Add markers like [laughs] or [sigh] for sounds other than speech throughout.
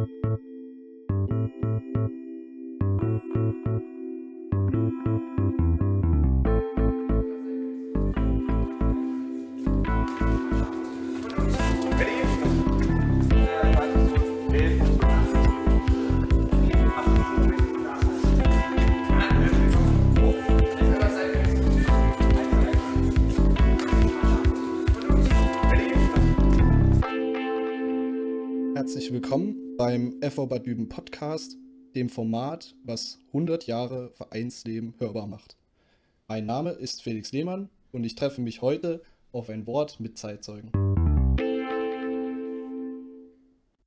Thank you. Beim FV Bad Düben Podcast, dem Format, was 100 Jahre Vereinsleben hörbar macht. Mein Name ist Felix Lehmann und ich treffe mich heute auf ein Wort mit Zeitzeugen.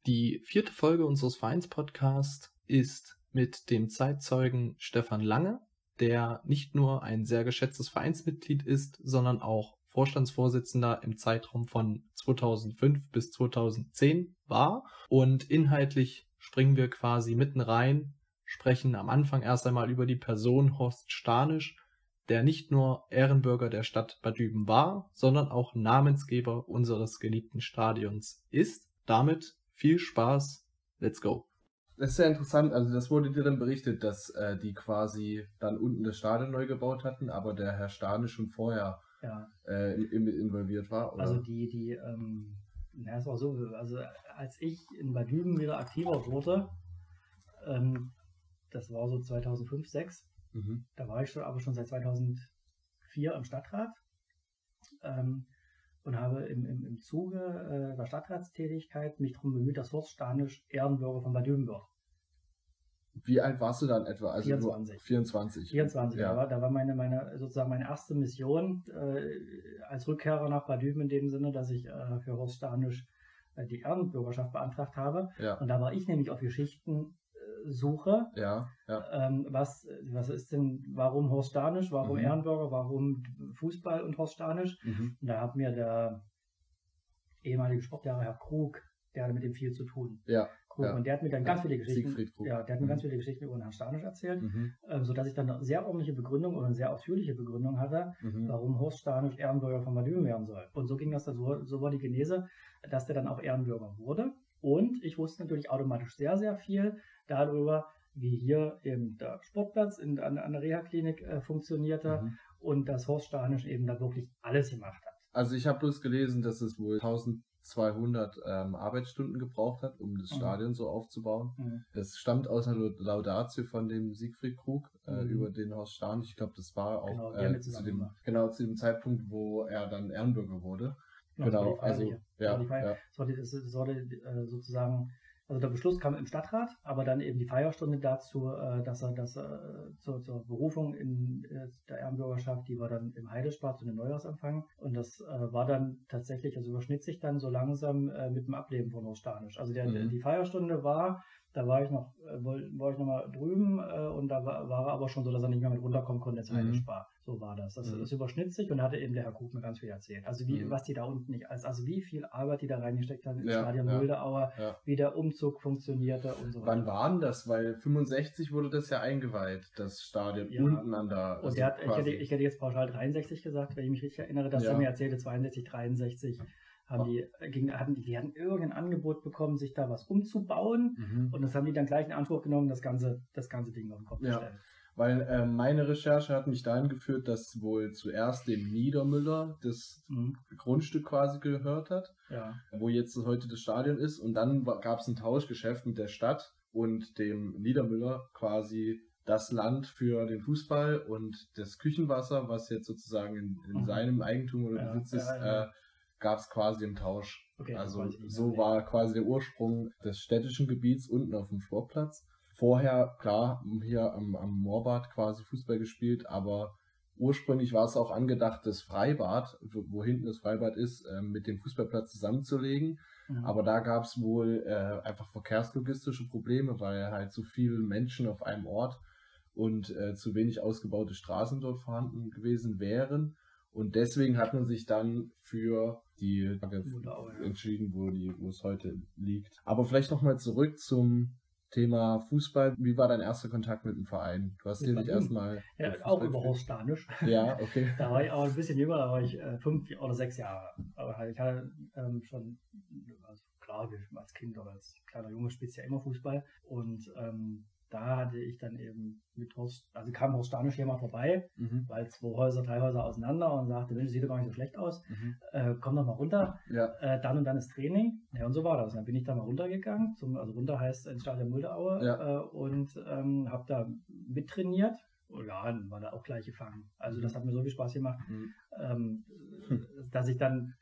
Die vierte Folge unseres Vereinspodcasts ist mit dem Zeitzeugen Stefan Lange, der nicht nur ein sehr geschätztes Vereinsmitglied ist, sondern auch Vorstandsvorsitzender im Zeitraum von 2005 bis 2010 war. Und inhaltlich springen wir quasi mitten rein, sprechen am Anfang erst einmal über die Person Horst Stanisch, der nicht nur Ehrenbürger der Stadt Bad Düben war, sondern auch Namensgeber unseres geliebten Stadions ist. Damit viel Spaß, let's go. Das ist sehr interessant, also das wurde dir dann berichtet, dass äh, die quasi dann unten das Stadion neu gebaut hatten, aber der Herr Stanisch schon vorher Ja, äh, in, involviert war, oder? also die, die, ähm, ja, es war so, also als ich in Bad Düben wieder aktiver wurde, ähm, das war so 2005, 2006, mhm. da war ich schon, aber schon seit 2004 im Stadtrat ähm, und habe im, im, im Zuge äh, der Stadtratstätigkeit mich darum bemüht, dass Horst Stanisch Ehrenbürger von Bad Düben wird. Wie alt warst du dann etwa? Also 24. Du, 24. 24, Ja. da war, da war meine, meine, sozusagen meine erste Mission äh, als Rückkehrer nach Bad Düben in dem Sinne, dass ich äh, für Horst Stanisch äh, die Ehrenbürgerschaft beantragt habe. Ja, Und da war ich nämlich auf Geschichtensuche. ja, ja. Ähm, was, was ist denn, warum Horst Stanisch, warum Mhm. Ehrenbürger, warum Fußball und Horst Stanisch? Mhm. Und da hat mir der ehemalige Sportlehrer Herr Krug, der hatte mit dem viel zu tun. Ja, Krug. Ja. Und der hat mir dann ganz viele Geschichten, ja, der hat mir Mhm. ganz viele Geschichten über den Herrn Stanisch erzählt, Mhm. ähm, sodass ich dann eine sehr ordentliche Begründung oder eine sehr ausführliche Begründung hatte, Mhm. warum Horst Stanisch Ehrenbürger von Düben werden soll. Und so ging das dann, so, so war die Genese, dass der dann auch Ehrenbürger wurde. Und ich wusste natürlich automatisch sehr, sehr viel darüber, wie hier eben der Sportplatz in, an, an der Reha-Klinik äh, funktionierte Mhm. und dass Horst Stanisch eben da wirklich alles gemacht hat. Also ich habe bloß gelesen, dass es wohl 1200 ähm, Arbeitsstunden gebraucht hat, um das Mhm. Stadion so aufzubauen. Mhm. Das stammt aus einer Laudatio von dem Siegfried Krug äh, Mhm. über den Horst Stahn. Ich glaube, das war auch Genau, äh, zu dem, gemacht. genau zu dem Zeitpunkt, wo er dann Ehrenbürger wurde. Genau, Genau, also ja, Feier- ja. Das war, die, das, war die, sozusagen, also der Beschluss kam im Stadtrat, aber dann eben die Feierstunde dazu, äh, dass er das äh, zur, zur Berufung in äh, der Ehrenbürgerschaft, die war dann im Heidespar zu einem Neujahrsempfang und das war dann tatsächlich, also überschnitt sich dann so langsam mit dem Ableben von Ostanisch. Also der, Mhm. die Feierstunde war, da war ich noch, äh, war ich noch mal drüben äh, und da war, war er aber schon so, dass er nicht mehr mit runterkommen konnte ins Mhm. Heidespar. So war das. Das, Mhm. das überschnitt sich und da hatte eben der Herr Krug mir ganz viel erzählt. Also wie, Mhm. was die da unten nicht, als, also wie viel Arbeit die da reingesteckt haben Ja, Stadion ja, Muldeauer, ja. wie der Umzug funktionierte und so weiter. Wann war denn das? Weil 65 wurde das ja eingeweiht, das Stadion Ja. unten an der. Und also der hat, ich, hätte, ich hätte jetzt pauschal 63 gesagt, wenn ich mich richtig erinnere, dass er mir erzählte, 62, 63 haben die, äh, ging, hatten, die die hatten irgendein Angebot bekommen, sich da was umzubauen. Mhm. Und das haben die dann gleich in Anspruch genommen, das ganze, das ganze Ding auf den Kopf Ja. zu stellen. Weil äh, meine Recherche hat mich dahin geführt, dass wohl zuerst dem Niedermüller das Mhm. Grundstück quasi gehört hat, Ja. wo jetzt heute das Stadion ist. Und dann gab es ein Tauschgeschäft mit der Stadt und dem Niedermüller quasi das Land für den Fußball und das Küchenwasser, was jetzt sozusagen in, in Mhm. seinem Eigentum oder Ja, Besitz ist, ja, ja. äh, gab es quasi im Tausch. Okay, also so war quasi der Ursprung des städtischen Gebiets unten auf dem Sportplatz. Vorher, klar, hier am, am Moorbad quasi Fußball gespielt, aber ursprünglich war es auch angedacht, das Freibad, wo, hinten das Freibad ist, ähm, mit dem Fußballplatz zusammenzulegen. Mhm. Aber da gab es wohl äh, einfach verkehrslogistische Probleme, weil halt so viele Menschen auf einem Ort und äh, zu wenig ausgebaute Straßen dort vorhanden gewesen wären. Und deswegen hat man sich dann für die entschieden, wo, die, wo es heute liegt. Aber vielleicht nochmal zurück zum Thema Fußball. Wie war dein erster Kontakt mit dem Verein? Du hast Mit dir nicht erstmal. ja, auch über? Horst. Ja, okay. [laughs] Da war ich aber ein bisschen jünger, da war ich äh, fünf oder sechs Jahre. Aber halt, ich hatte ähm, schon, also klar, als Kind oder als kleiner Junge spielst du ja immer Fußball. Und ähm, da hatte ich dann eben mit Horst, also kam Horst Stanisch hier mal vorbei, mhm. weil zwei Häuser, drei Häuser auseinander und sagte, Mensch, sieht doch gar nicht so schlecht aus, mhm. äh, komm doch mal runter, ja. äh, dann und dann ist Training. Ja, und so war das. Und dann bin ich da mal runtergegangen, zum, also runter heißt ins Stadion Muldeaue ja. äh, und ähm, habe da mittrainiert. Oh ja, dann war da auch gleich gefangen. Also das mhm. hat mir so viel Spaß gemacht, mhm. ähm, dass ich dann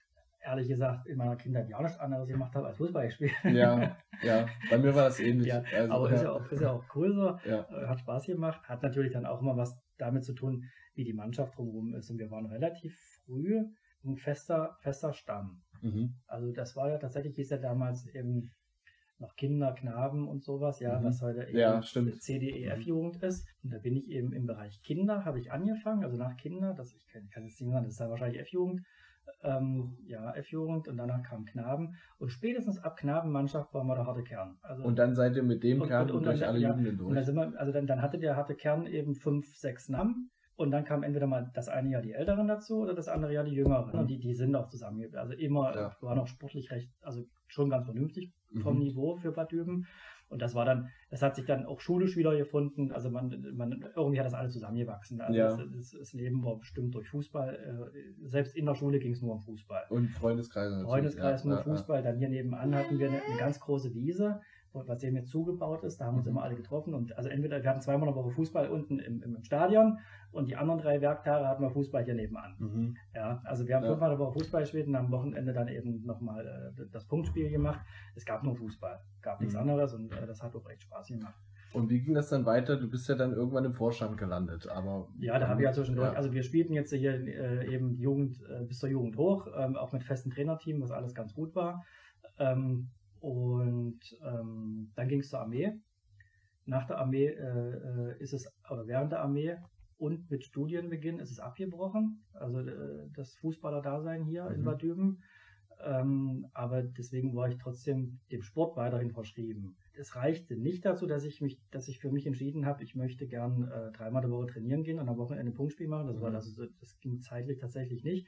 ehrlich gesagt in meiner Kindheit ja nichts anderes gemacht habe als Fußball gespielt. Ja, [laughs] ja, bei mir war das ähnlich. Ja, also, aber ja. Ist, ja auch, ist ja auch cool so, ja. Äh, hat Spaß gemacht, hat natürlich dann auch immer was damit zu tun, wie die Mannschaft drumherum ist. Und wir waren relativ früh ein fester, fester Stamm. Mhm. Also das war ja tatsächlich, hieß ja damals eben noch Kinder, Knaben und sowas, ja, mhm. was heute eben ja, CDEF-Jugend mhm. ist. Und da bin ich eben im Bereich Kinder, habe ich angefangen, also nach Kinder, das ich kann, kann jetzt nicht sagen, das ist dann wahrscheinlich F-Jugend, ähm, ja, F-Jugend und danach kam Knaben. Und spätestens ab Knabenmannschaft war mal der harte Kern. Also, und dann seid ihr mit dem Kern und, und, und durch alle ja, Jugenden durch. Und dann sind wir, also dann, dann hatte der harte Kern eben fünf, sechs Namen. Und dann kam entweder mal das eine Jahr die Älteren dazu oder das andere Jahr die Jüngeren. Mhm. Und die, die sind auch zusammen. Also immer, ja. waren auch sportlich recht, also schon ganz vernünftig vom mhm. Niveau für Bad Düben. Und das war dann, das hat sich dann auch schulisch wieder gefunden. Also man, man irgendwie hat das alles zusammengewachsen. Also ja. das, das, Leben war bestimmt durch Fußball. Äh, selbst in der Schule ging es nur um Fußball. Und Freundeskreis natürlich. Freundeskreis, ja, nur ja, Fußball. Dann hier nebenan hatten wir eine, eine ganz große Wiese was eben jetzt zugebaut ist. Da haben wir uns mhm. immer alle getroffen. Und also entweder wir hatten zweimal eine Woche Fußball unten im, im, Stadion und die anderen drei Werktage hatten wir Fußball hier nebenan. Mhm. Ja, also wir haben ja. fünfmal eine Woche Fußball gespielt und am Wochenende dann eben nochmal äh, das Punktspiel gemacht. Es gab nur Fußball, gab mhm. nichts anderes und äh, das hat auch echt Spaß gemacht. Und wie ging das dann weiter? Du bist ja dann irgendwann im Vorstand gelandet, aber. Ja, da habe ich ja zwischendurch, ja. also wir spielten jetzt hier äh, eben Jugend äh, bis zur Jugend hoch, ähm, auch mit festem Trainerteam, was alles ganz gut war. Ähm, und ähm, dann ging es zur Armee. Nach der Armee äh, äh, ist es, oder während der Armee und mit Studienbeginn ist es abgebrochen. Also äh, das Fußballer-Dasein hier mhm. in Bad Düben. Ähm, aber deswegen war ich trotzdem dem Sport weiterhin verschrieben. Es reichte nicht dazu, dass ich mich, dass ich für mich entschieden habe, ich möchte gern äh, dreimal die Woche trainieren gehen und am Wochenende Punktspiel machen. Das war das, das ging zeitlich tatsächlich nicht.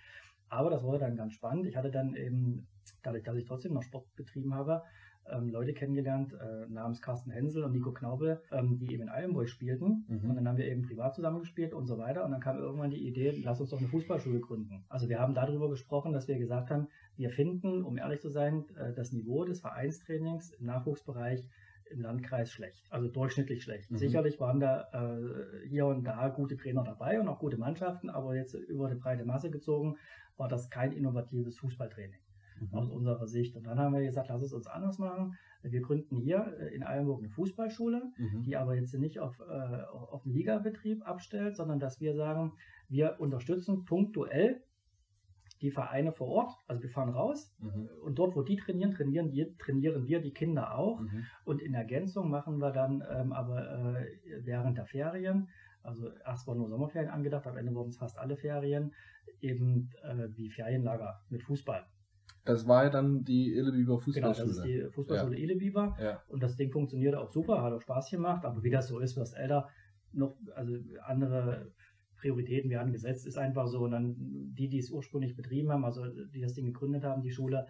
Aber das wurde dann ganz spannend. Ich hatte dann eben, dadurch, dass ich trotzdem noch Sport betrieben habe, ähm, Leute kennengelernt, äh, namens Carsten Hensel und Nico Knaube, ähm, die eben in Eilenburg spielten. Mhm. Und dann haben wir eben privat zusammengespielt und so weiter. Und dann kam irgendwann die Idee, lass uns doch eine Fußballschule gründen. Also wir haben darüber gesprochen, dass wir gesagt haben, wir finden, um ehrlich zu sein, äh, das Niveau des Vereinstrainings im Nachwuchsbereich im Landkreis schlecht, also durchschnittlich schlecht. Mhm. Sicherlich waren da äh, hier und da gute Trainer dabei und auch gute Mannschaften, aber jetzt über die breite Masse gezogen war das kein innovatives Fußballtraining mhm. aus unserer Sicht. Und dann haben wir gesagt, lass es uns anders machen. Wir gründen hier äh, in Eilenburg eine Fußballschule, mhm. die aber jetzt nicht auf, äh, auf einen Ligabetrieb abstellt, sondern dass wir sagen, wir unterstützen punktuell die Vereine vor Ort, also wir fahren raus mhm. und dort, wo die trainieren, trainieren wir, trainieren wir die Kinder auch. Mhm. Und in Ergänzung machen wir dann ähm, aber äh, während der Ferien, also erst waren nur Sommerferien angedacht, am Ende wurden es fast alle Ferien, eben äh, wie Ferienlager mit Fußball. Das war ja dann die Elebiber Fußballschule. Genau, das ist die Fußballschule ja. Elebiber. Ja. Und das Ding funktionierte auch super, hat auch Spaß gemacht. Aber wie das so ist, wirst älter, noch, also andere Prioritäten werden gesetzt, ist einfach so. Und dann die, die es ursprünglich betrieben haben, also die das Ding gegründet haben, die Schule,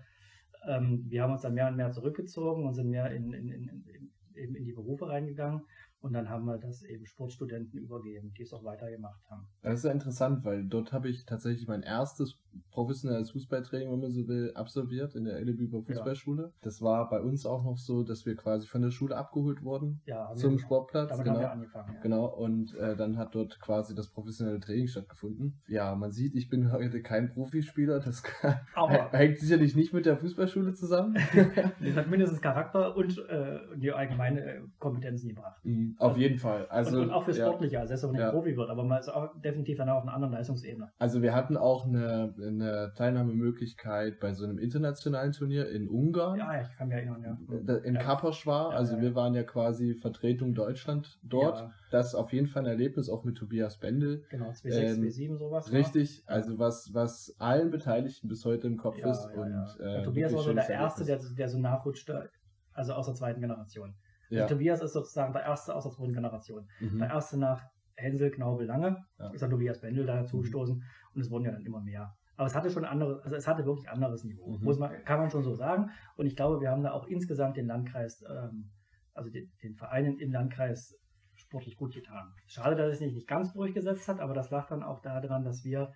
ähm, wir haben uns dann mehr und mehr zurückgezogen und sind mehr in, in, in, in, in die Berufe reingegangen. Und dann haben wir das eben Sportstudenten übergeben, die es auch weitergemacht haben. Das ist ja interessant, weil dort habe ich tatsächlich mein erstes professionelles Fußballtraining, wenn man so will, absolviert in der Elebüber Fußballschule. Ja. Das war bei uns auch noch so, dass wir quasi von der Schule abgeholt wurden ja, zum Sportplatz. Genau. Ja. Genau, und äh, dann hat dort quasi das professionelle Training stattgefunden. Ja, man sieht, ich bin [laughs] heute kein Profispieler, das [laughs] hängt sicherlich nicht mit der Fußballschule zusammen. [laughs] das hat mindestens Charakter und äh, die allgemeine Kompetenzen gebracht. Mhm. Auf also, jeden Fall. Also, und, und auch für Sportliche, also selbst wenn man. Profi wird, aber man ist auch definitiv dann auf einer anderen Leistungsebene. Also wir hatten auch eine, eine Teilnahmemöglichkeit bei so einem internationalen Turnier in Ungarn. Ja, ich kann mich erinnern, ja. In ja. Kaposchwar, also wir waren ja quasi Vertretung Deutschland dort. Das ist auf jeden Fall ein Erlebnis, auch mit Tobias Bendel. Genau, 2,6, ähm, 7 sowas. Richtig, war. also was, was allen Beteiligten bis heute im Kopf ist. und, äh, Tobias war so der Erste, der, der so nachrutschte, also aus der zweiten Generation. Ja. Tobias ist sozusagen der erste aus der zweiten Generation. Mhm. Der erste nach Hänsel, Knaubel, Lange ja. ist dann Tobias Bendel da zugestoßen mhm. und es wurden ja dann immer mehr. Aber es hatte schon anderes, also es hatte wirklich anderes Niveau, Mhm. muss man, kann man schon so sagen. Und ich glaube, wir haben da auch insgesamt den Landkreis, ähm, also den, den Vereinen im Landkreis sportlich gut getan. Schade, dass es sich nicht ganz durchgesetzt hat, aber das lag dann auch daran, dass wir,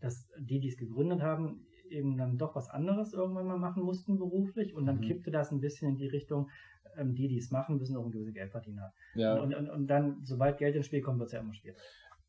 dass die, die es gegründet haben, eben dann doch was anderes irgendwann mal machen mussten beruflich und dann Mhm. kippte das ein bisschen in die Richtung, ähm, die, die es machen, müssen auch ein gewisses Geld verdienen. Ja, Und, und, und dann, sobald Geld ins Spiel kommt, wird es ja immer schwieriger.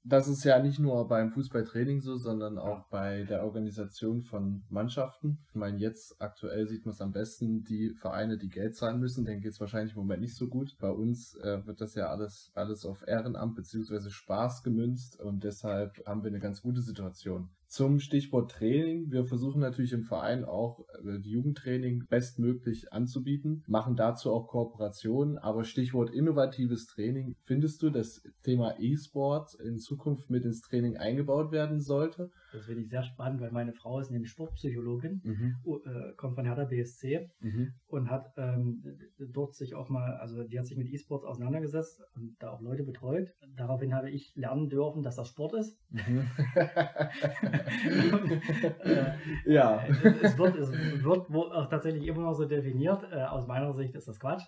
Das ist ja nicht nur beim Fußballtraining so, sondern auch bei der Organisation von Mannschaften. Ich meine, jetzt aktuell sieht man es am besten, die Vereine, die Geld zahlen müssen, denen geht es wahrscheinlich im Moment nicht so gut. Bei uns äh, wird das ja alles, alles auf Ehrenamt beziehungsweise Spaß gemünzt und deshalb haben wir eine ganz gute Situation. Zum Stichwort Training. Wir versuchen natürlich im Verein auch äh, die Jugendtraining bestmöglich anzubieten, machen dazu auch Kooperationen, aber Stichwort innovatives Training. Findest du, das Thema E-Sport in Zukunft mit ins Training eingebaut werden sollte? Das finde ich sehr spannend, weil meine Frau ist nämlich Sportpsychologin, Mhm. äh, kommt von Hertha BSC Mhm. und hat ähm, dort sich auch mal, also die hat sich mit E-Sports auseinandergesetzt und da auch Leute betreut. Daraufhin habe ich lernen dürfen, dass das Sport ist. Mhm. [laughs] [laughs] Und, äh, ja. es wird, es wird auch tatsächlich immer noch so definiert. Äh, aus meiner Sicht ist das Quatsch.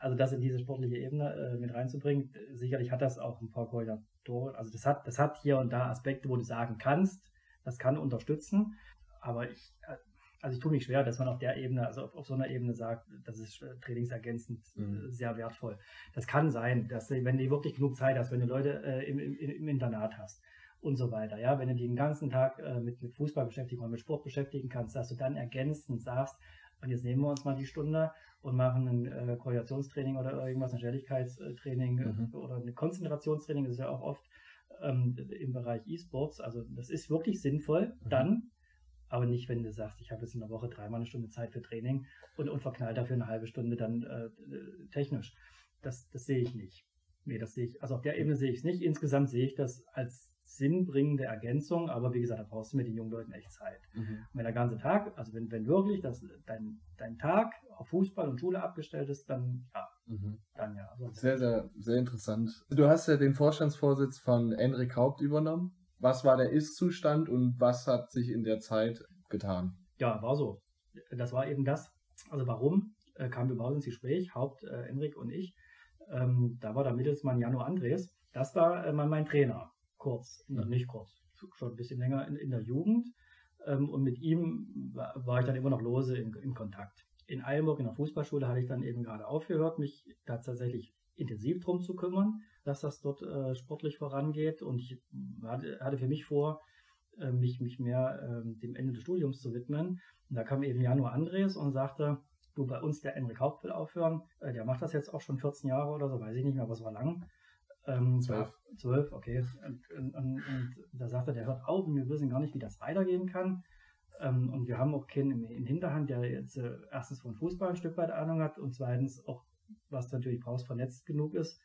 Also das in diese sportliche Ebene äh, mit reinzubringen, sicherlich hat das auch ein paar Koordinatoren. Also das hat, das hat hier und da Aspekte, wo du sagen kannst, das kann unterstützen. Aber ich, äh, also ich tue mich schwer, dass man auf der Ebene, also auf, auf so einer Ebene sagt, das ist äh, trainingsergänzend äh, Mhm. sehr wertvoll. Das kann sein, dass wenn du wirklich genug Zeit hast, wenn du Leute äh, im, im, im Internat hast und so weiter, ja, wenn du die den ganzen Tag äh, mit, mit Fußball beschäftigen oder mit Sport beschäftigen kannst, dass du dann ergänzend sagst, und jetzt nehmen wir uns mal die Stunde und machen ein äh, Koordinationstraining oder irgendwas, ein Schnelligkeitstraining Mhm. oder ein Konzentrationstraining, das ist ja auch oft ähm, im Bereich E-Sports. Also das ist wirklich sinnvoll Mhm. dann, aber nicht, wenn du sagst, ich habe jetzt in der Woche dreimal eine Stunde Zeit für Training und, und verknall dafür eine halbe Stunde dann äh, äh, technisch. Das, das sehe ich nicht. Nee, das sehe ich, also auf der Ebene sehe ich es nicht. Insgesamt sehe ich das als sinnbringende Ergänzung, aber wie gesagt, da brauchst du mit den jungen Leuten echt Zeit. Mhm. Wenn der ganze Tag, also wenn, wenn wirklich das, dein, dein Tag auf Fußball und Schule abgestellt ist, dann ja, Mhm. dann ja. Sonst- Sehr, sehr, sehr interessant. Du hast ja den Vorstandsvorsitz von Enrik Haupt übernommen. Was war der Ist-Zustand und was hat sich in der Zeit getan? Ja, war so. Das war eben das. Also warum äh, kamen wir überhaupt ins Gespräch? Haupt äh, Enrik und ich. Ähm, da war der Mittelsmann Jano Andres. Das war äh, mein Trainer. Kurz, Mhm. nicht kurz, schon ein bisschen länger in, in der Jugend. Ähm, und mit ihm war, war ich dann immer noch lose in, in Kontakt. In Eilenburg in der Fußballschule hatte ich dann eben gerade aufgehört, mich da tatsächlich intensiv drum zu kümmern, dass das dort äh, sportlich vorangeht. Und ich hatte, hatte für mich vor, äh, mich, mich mehr ähm, dem Ende des Studiums zu widmen. Und da kam eben Januar Andres und sagte, du bei uns der Enrik Haupt will aufhören. Äh, der macht das jetzt auch schon 14 Jahre oder so, weiß ich nicht mehr, es war lang. Ähm, Zwölf. Zwölf, okay. Und, und, und, und da sagte er, der hört auf und wir wissen gar nicht, wie das weitergehen kann. Ähm, und wir haben auch keinen in, in Hinterhand, der jetzt äh, erstens von Fußball ein Stück weit Ahnung hat und zweitens auch, was du natürlich brauchst, vernetzt genug ist,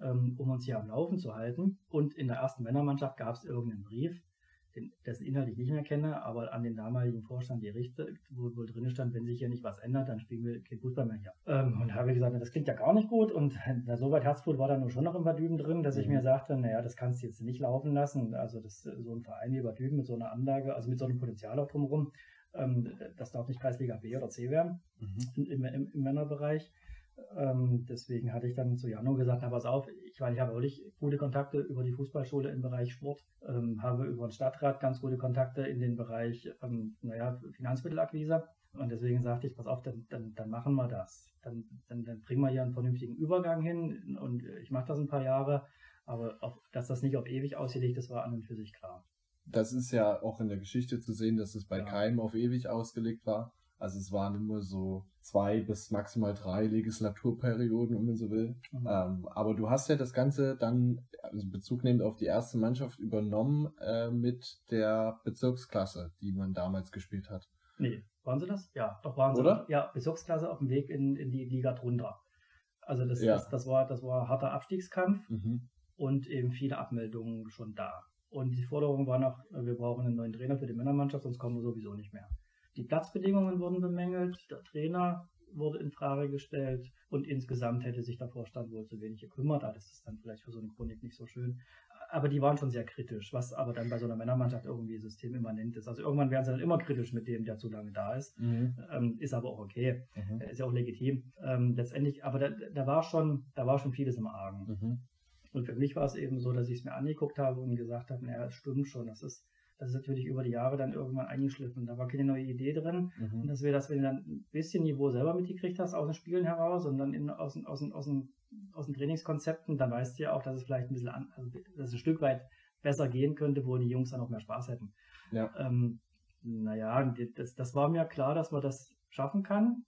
ähm, um uns hier am Laufen zu halten. Und in der ersten Männermannschaft gab es irgendeinen Brief, den, dessen Inhalt ich nicht mehr kenne, aber an den damaligen Vorstand gerichtet, wo wohl drin stand, wenn sich hier nicht was ändert, dann spielen wir kein Fußball mehr hier. Ähm, und da habe ich gesagt, das klingt ja gar nicht gut. Und na, so weit Herzblut war da nur schon noch im Bad Düben drin, dass ich Mhm. mir sagte, naja, das kannst du jetzt nicht laufen lassen. Also das, so ein Verein wie Bad Düben mit so einer Anlage, also mit so einem Potenzial auch drumherum, ähm, das darf nicht Kreisliga B oder C werden Mhm. im, im, im Männerbereich. Ähm, deswegen hatte ich dann zu Jano gesagt, na pass auf, ich, meine, ich habe wirklich gute Kontakte über die Fußballschule im Bereich Sport, ähm, habe über den Stadtrat ganz gute Kontakte in den Bereich, ähm, naja, Finanzmittelakquise. Und deswegen sagte ich, pass auf, dann, dann, dann machen wir das. Dann, dann, dann bringen wir hier einen vernünftigen Übergang hin und ich mache das ein paar Jahre, aber auch, dass das nicht auf ewig ausgelegt ist, war an und für sich klar. Das ist ja auch in der Geschichte zu sehen, dass es bei Ja. keinem auf ewig ausgelegt war. Also es waren immer so zwei bis maximal drei Legislaturperioden, wenn man so will. Mhm. Ähm, aber du hast ja das Ganze dann, also Bezug nehmend auf die erste Mannschaft übernommen äh, mit der Bezirksklasse, die man damals gespielt hat. Nee, waren sie das? Ja, doch waren sie. Oder? Ja, Bezirksklasse auf dem Weg in, in die Liga drunter. Also das, Ja. das, das, war, das war harter Abstiegskampf Mhm. und eben viele Abmeldungen schon da. Und die Forderung war noch, wir brauchen einen neuen Trainer für die Männermannschaft, sonst kommen wir sowieso nicht mehr. Die Platzbedingungen wurden bemängelt, der Trainer wurde in Frage gestellt und insgesamt hätte sich der Vorstand wohl zu wenig gekümmert. Ah, das ist dann vielleicht für so eine Chronik nicht so schön. Aber die waren schon sehr kritisch, was aber dann bei so einer Männermannschaft irgendwie systemimmanent ist. Also irgendwann werden sie dann immer kritisch mit dem, der zu lange da ist. Mhm. Ähm, ist aber auch okay. Mhm. Ist ja auch legitim. Ähm, letztendlich, aber da, da, war schon, da war schon vieles im Argen. Mhm. Und für mich war es eben so, dass ich es mir angeguckt habe und gesagt habe, naja, es stimmt schon, das ist das ist natürlich über die Jahre dann irgendwann eingeschliffen. Da war keine neue Idee drin. Mhm. Und dass wir das, wenn du dann ein bisschen Niveau selber mitgekriegt hast aus den Spielen heraus und dann in, aus, aus, aus, aus den Trainingskonzepten, dann weißt du ja auch, dass es vielleicht ein bisschen an, also dass es ein Stück weit besser gehen könnte, wo die Jungs dann auch mehr Spaß hätten. Ja. Ähm, naja, das, das war mir klar, dass man das schaffen kann.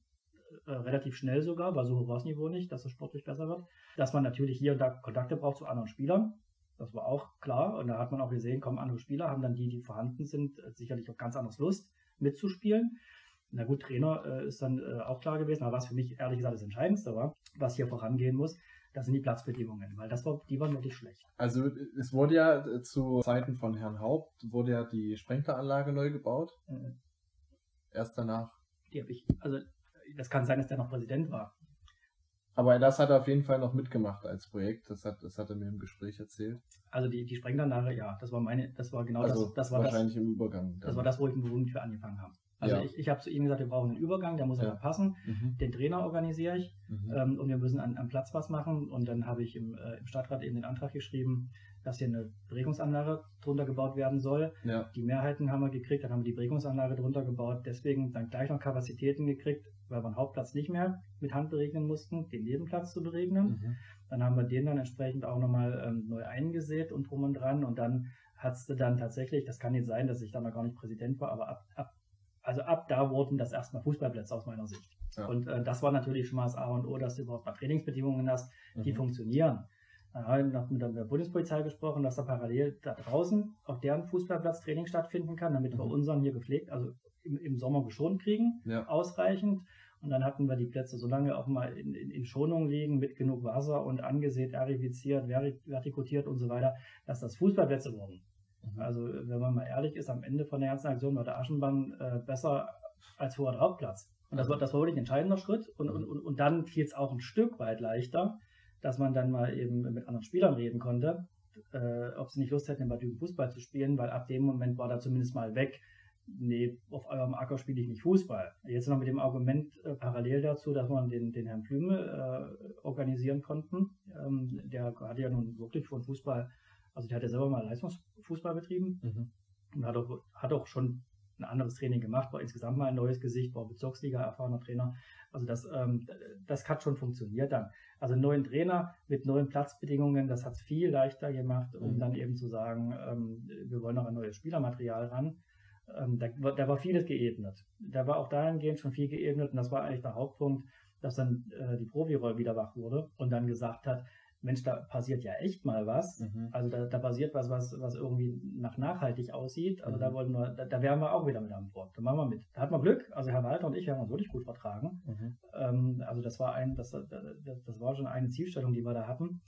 Äh, relativ schnell sogar, weil so hoch war das Niveau nicht, dass es sportlich besser wird. Dass man natürlich hier und da Kontakte braucht zu anderen Spielern. Das war auch klar. Und da hat man auch gesehen, kommen andere Spieler, haben dann die, die vorhanden sind, äh, sicherlich auch ganz anders Lust mitzuspielen. Na gut, Trainer äh, ist dann äh, auch klar gewesen, aber was für mich ehrlich gesagt das Entscheidendste war, was hier vorangehen muss, das sind die Platzbedingungen, weil das war, die waren wirklich schlecht. Also es wurde ja äh, zu Zeiten von Herrn Haupt, wurde ja die Sprenkleranlage neu gebaut. Mhm. Erst danach. Die habe ich, also das kann sein, dass der noch Präsident war. Aber das hat er auf jeden Fall noch mitgemacht als Projekt. Das hat, das hat er mir im Gespräch erzählt. Also die, die Sprenglanlage, ja, das war meine, das war genau also das, das war wahrscheinlich das, im Übergang. Dann. Das war das, wo ich Beruf für angefangen habe. Also ja. ich, ich habe zu ihm gesagt, wir brauchen einen Übergang, der muss ja. aber passen. Mhm. Den Trainer organisiere ich mhm. ähm, und wir müssen an, am Platz was machen. Und dann habe ich im, äh, im Stadtrat eben den Antrag geschrieben, dass hier eine Beregungsanlage drunter gebaut werden soll. Ja. Die Mehrheiten haben wir gekriegt, dann haben wir die Beregungsanlage drunter gebaut, deswegen dann gleich noch Kapazitäten gekriegt, weil wir den Hauptplatz nicht mehr mit Hand beregnen mussten, den Nebenplatz zu beregnen. Mhm. Dann haben wir den dann entsprechend auch nochmal ähm, neu eingesät und drum und dran und dann hat es dann tatsächlich, das kann jetzt sein, dass ich dann noch gar nicht Präsident war, aber ab, ab also ab da wurden das erstmal Fußballplätze aus meiner Sicht. Ja. Und äh, das war natürlich schon mal das A und O, dass du überhaupt mal Trainingsbedingungen hast, die mhm. funktionieren. Dann habe ich noch mit der Bundespolizei gesprochen, dass da parallel da draußen auf deren Fußballplatz Training stattfinden kann, damit mhm. wir unseren hier gepflegt, also im, im Sommer geschont kriegen, ja. ausreichend. Und dann hatten wir die Plätze so lange auch mal in, in, in Schonung liegen, mit genug Wasser und angesät, arifiziert, vertikutiert und so weiter, dass das Fußballplätze wurden. Mhm. Also, wenn man mal ehrlich ist, am Ende von der ganzen Aktion war der Aschenbahn äh, besser als vor der Hauptplatz. Und das war, das war wirklich ein entscheidender Schritt. Und, und, und, und dann fiel es auch ein Stück weit leichter, dass man dann mal eben mit anderen Spielern reden konnte, äh, ob sie nicht Lust hätten, in Bad Fußball zu spielen, weil ab dem Moment war da zumindest mal weg, nee, auf eurem Acker spiele ich nicht Fußball. Jetzt noch mit dem Argument äh, parallel dazu, dass man den, den Herrn Plüme äh, organisieren konnten. Ähm, der hat ja nun wirklich von Fußball, also der hat ja selber mal Leistungsfußball betrieben mhm. und hat auch, hat auch schon ein anderes Training gemacht, war insgesamt mal ein neues Gesicht, war Bezirksliga erfahrener Trainer. Also das, ähm, das hat schon funktioniert dann. Also einen neuen Trainer mit neuen Platzbedingungen, das hat es viel leichter gemacht, um mhm. dann eben zu sagen, ähm, wir wollen noch ein neues Spielermaterial ran. Ähm, da, da, war vieles geebnet. Da war auch dahingehend schon viel geebnet und das war eigentlich der Hauptpunkt, dass dann äh, die Profiroll wieder wach wurde und dann gesagt hat, Mensch, da passiert ja echt mal was. Mhm. Also da, da passiert was, was, was irgendwie nach nachhaltig aussieht. Also mhm. da wollten wir, da, da wären wir auch wieder mit an Bord. Da machen wir mit. Da hat man Glück. Also Herr Walter und ich haben uns wirklich gut vertragen. Mhm. Ähm, also das war ein, das, das war schon eine Zielstellung, die wir da hatten,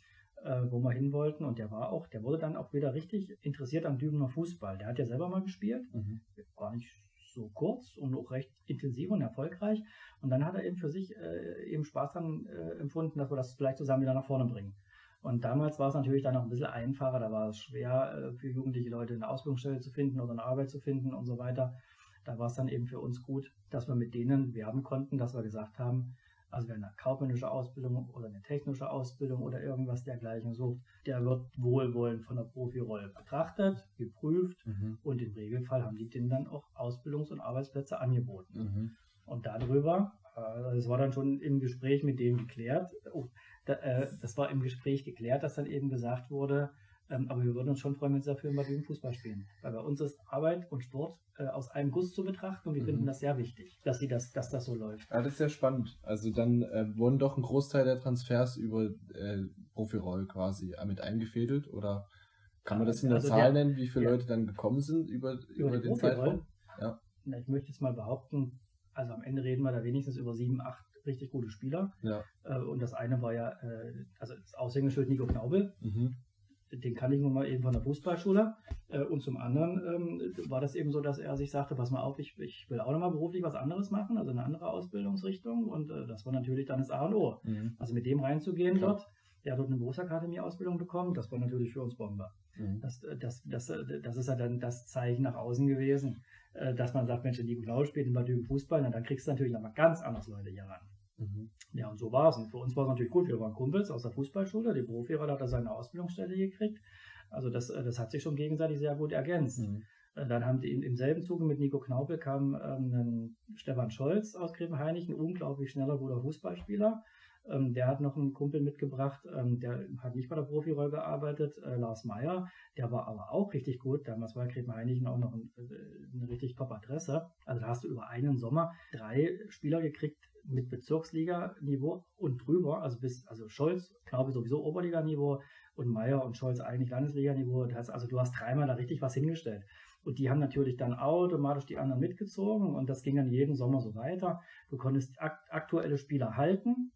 äh, wo wir hin wollten. Und der war auch, der wurde dann auch wieder richtig interessiert am Dübener Fußball. Der hat ja selber mal gespielt. Mhm. War nicht so kurz und auch recht intensiv und erfolgreich. Und dann hat er eben für sich äh, eben Spaß daran äh, empfunden, dass wir das vielleicht zusammen wieder nach vorne bringen. Und damals war es natürlich dann noch ein bisschen einfacher, da war es schwer äh, für jugendliche Leute eine Ausbildungsstelle zu finden oder eine Arbeit zu finden und so weiter. Da war es dann eben für uns gut, dass wir mit denen werben konnten, dass wir gesagt haben, also wer eine kaufmännische Ausbildung oder eine technische Ausbildung oder irgendwas dergleichen sucht, der wird wohlwollend von der Profirolle betrachtet, geprüft mhm. und im Regelfall haben die denen dann auch Ausbildungs- und Arbeitsplätze angeboten. Mhm. Und darüber, äh, das war dann schon im Gespräch mit denen geklärt, oh, äh, das war im Gespräch geklärt, dass dann eben gesagt wurde, aber wir würden uns schon freuen, wenn sie dafür mal gegen Fußball spielen. Weil bei uns ist Arbeit und Sport äh, aus einem Guss zu betrachten und wir mhm. finden das sehr wichtig, dass, sie das, dass das so läuft. Ja, das ist sehr spannend. Also dann äh, wurden doch ein Großteil der Transfers über äh, Profiroll quasi mit eingefädelt oder kann man das in der also Zahl der, nennen, wie viele ja. Leute dann gekommen sind über, über, über den Zeitraum? Ja. Na, ich möchte jetzt mal behaupten, also am Ende reden wir da wenigstens über sieben, acht richtig gute Spieler. Ja. Äh, und das eine war ja, äh, also das Aushängeschild Nico Knaubel. Mhm den kann ich nun mal eben von der Fußballschule. Äh, und zum anderen ähm, war das eben so, dass er sich sagte, pass mal auf, ich, ich will auch nochmal beruflich was anderes machen, also eine andere Ausbildungsrichtung. Und äh, das war natürlich dann das A und O. Mhm. Also mit dem reinzugehen Klar. dort. Der hat dort eine Berufsakademie-Ausbildung bekommen. Das war natürlich für uns Bombe. Mhm. Das, äh, das, das, äh, das ist ja dann das Zeichen nach außen gewesen, dass man sagt, Mensch, Nico Blau spielt in Bad Fußball, na, dann kriegst du natürlich nochmal ganz anders Leute hier ran. Mhm. Ja, und so war es. Und für uns war es natürlich gut. Wir waren Kumpels aus der Fußballschule. Die Berufslehrer hat er seine Ausbildungsstelle gekriegt. Also das, das hat sich schon gegenseitig sehr gut ergänzt. Mhm. Dann haben die im selben Zuge mit Nico Knaupel kam ähm, Stefan Scholz aus Grevenheinig, ein unglaublich schneller, guter Fußballspieler. Ähm, der hat noch einen Kumpel mitgebracht, ähm, der hat nicht bei der Profirolle gearbeitet, äh, Lars Meyer. Der war aber auch richtig gut. Damals war Grevenheinigen auch noch ein, äh, eine richtig top Adresse. Also da hast du über einen Sommer drei Spieler gekriegt mit Bezirksliga-Niveau und drüber. Also bis, also Scholz, glaube ich, sowieso Oberliganiveau und Meyer und Scholz eigentlich Landesliganiveau. Also du hast dreimal da richtig was hingestellt. Und die haben natürlich dann automatisch die anderen mitgezogen und das ging dann jeden Sommer so weiter. Du konntest akt aktuelle Spieler halten,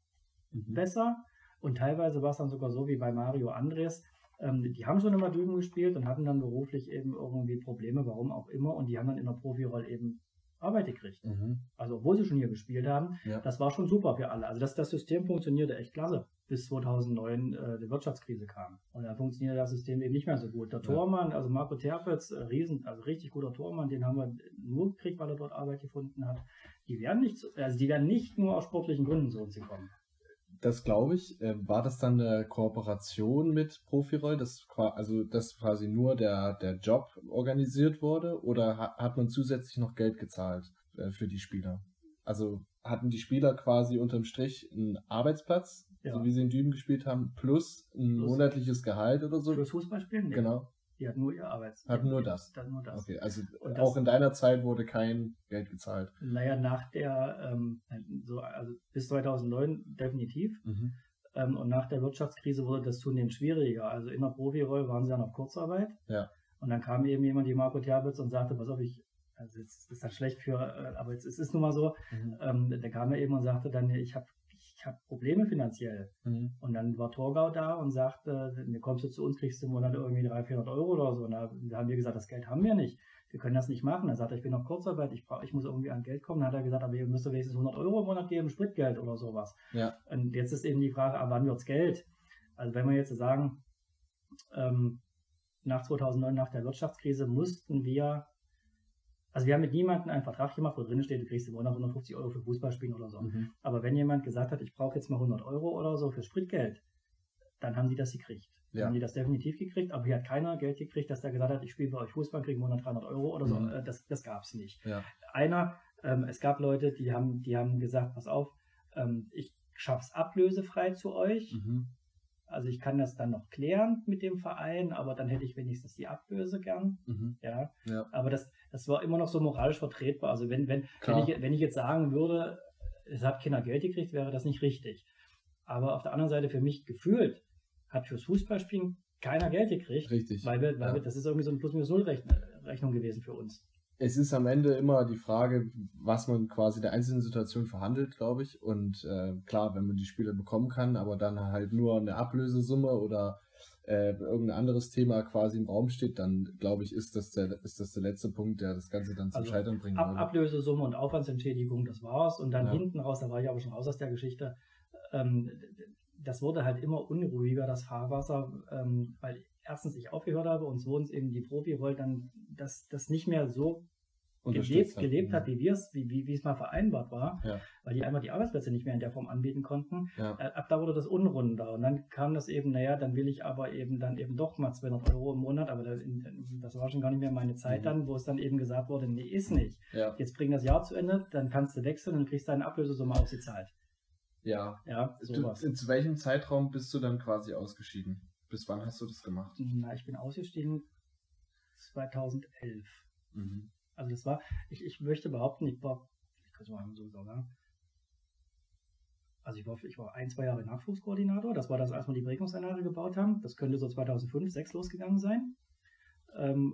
mhm. besser. Und teilweise war es dann sogar so wie bei Mario Andres. Ähm, die haben schon immer Düben gespielt und hatten dann beruflich eben irgendwie Probleme, warum auch immer. Und die haben dann in der Profirolle eben Arbeit gekriegt. Mhm. Also obwohl sie schon hier gespielt haben, ja. das war schon super für alle. Also das, das System funktionierte echt klasse, bis 2009 äh, die Wirtschaftskrise kam. Und dann funktionierte das System eben nicht mehr so gut. Der ja. Tormann, also Marco Terpitz, äh, riesen, also richtig guter Tormann, den haben wir nur gekriegt, weil er dort Arbeit gefunden hat. Die werden nicht, also die werden nicht nur aus sportlichen Gründen zu uns kommen das glaube ich. Äh, war das dann eine Kooperation mit Profiroll, dass, also, dass quasi nur der, der Job organisiert wurde oder hat man zusätzlich noch Geld gezahlt äh, für die Spieler? Also hatten die Spieler quasi unterm Strich einen Arbeitsplatz, ja. so wie sie in Düben gespielt haben, plus ein plus monatliches Gehalt oder so? Fürs Fußballspielen? Nee. Genau. Die hat nur ihr Arbeits. Hat nur das. Dann nur das. Okay, also und auch in deiner Zeit wurde kein Geld gezahlt. Naja, nach der, ähm, so, also bis 2009 definitiv. Mhm. Ähm, und nach der Wirtschaftskrise wurde das zunehmend schwieriger. Also in der Profirolle waren sie dann auf Kurzarbeit. Ja. Und dann kam eben jemand, die Marco Terwitz, und sagte, pass auf, ich, also jetzt ist das schlecht für, äh, aber jetzt ist es nun mal so. Mhm. Ähm, der kam er eben und sagte dann, ich habe ich habe Probleme finanziell. Mhm. Und dann war Torgau da und sagte, ne, kommst du zu uns, kriegst du im Monat irgendwie 300, 400 Euro oder so. Und da, haben wir gesagt, das Geld haben wir nicht. Wir können das nicht machen. Dann sagt er, ich bin noch Kurzarbeit, ich, brauch, ich muss irgendwie an Geld kommen. Dann hat er gesagt, aber ihr müsst wenigstens 100 Euro im Monat geben, Spritgeld oder sowas. Ja. Und jetzt ist eben die Frage, ab wann wird's Geld? Also wenn wir jetzt sagen, ähm, nach 2009, nach der Wirtschaftskrise, mussten wir also wir haben mit niemandem einen Vertrag gemacht, wo drin steht, du kriegst im Monat 150 Euro für Fußballspielen oder so. Mhm. Aber wenn jemand gesagt hat, ich brauche jetzt mal 100 Euro oder so für Spritgeld, dann haben die das gekriegt. Ja. Dann haben die das definitiv gekriegt, aber hier hat keiner Geld gekriegt, dass der gesagt hat, ich spiele bei euch Fußball, kriege im Monat 300 Euro oder so. Mhm. Äh, das, das gab es nicht. Ja. Einer, ähm, es gab Leute, die haben, die haben gesagt, pass auf, ähm, ich schaff's ablösefrei zu euch. Mhm. Also ich kann das dann noch klären mit dem Verein, aber dann hätte ich wenigstens die Ablöse gern. Mhm. Ja. ja. Aber das, das war immer noch so moralisch vertretbar. Also wenn, wenn, wenn ich, wenn ich jetzt sagen würde, es hat keiner Geld gekriegt, wäre das nicht richtig. Aber auf der anderen Seite für mich gefühlt hat fürs Fußballspielen keiner Geld gekriegt. Richtig. Weil wir, weil ja. wir, das ist irgendwie so eine Plus-Minus-Null-Rechnung gewesen für uns es ist am Ende immer die Frage, was man quasi der einzelnen Situation verhandelt, glaube ich. Und äh, klar, wenn man die Spiele bekommen kann, aber dann halt nur eine Ablösesumme oder äh, irgendein anderes Thema quasi im Raum steht, dann glaube ich, ist das der ist das der letzte Punkt, der das Ganze dann zum also Scheitern bringt. Ab, Ablösesumme und Aufwandsentschädigung, das war's. Und dann ja. hinten raus, da war ich aber schon raus aus der Geschichte. Ähm, das wurde halt immer unruhiger, das Fahrwasser, ähm, weil erstens ich aufgehört habe und zweitens eben die Profi wollte dann das, das nicht mehr so gelebt, gelebt hat, wie wir es, wie, wie, wie es mal vereinbart war, ja. weil die einfach die Arbeitsplätze nicht mehr in der Form anbieten konnten. Ja. Äh, ab da wurde das unrunder und dann kam das eben, naja, dann will ich aber eben dann eben doch mal 200 Euro im Monat, aber das, das war schon gar nicht mehr meine Zeit mhm. dann, wo es dann eben gesagt wurde, nee, ist nicht. Ja. Jetzt bring das Jahr zu Ende, dann kannst du wechseln und kriegst deine Ablösesumme ausgezahlt. Ja. Ja, sowas. Du, in zu welchem Zeitraum bist du dann quasi ausgeschieden? Bis wann hast du das gemacht? Na, ich bin ausgestiegen 2011. Mhm. Also das war, ich, ich möchte behaupten, ich war, ich kann es mal so sagen, also ich war, ich war ein, zwei Jahre Nachwuchskoordinator. Das war das, als wir die Prägungsanlage gebaut haben. Das könnte so 2005, 2006 losgegangen sein. Ähm,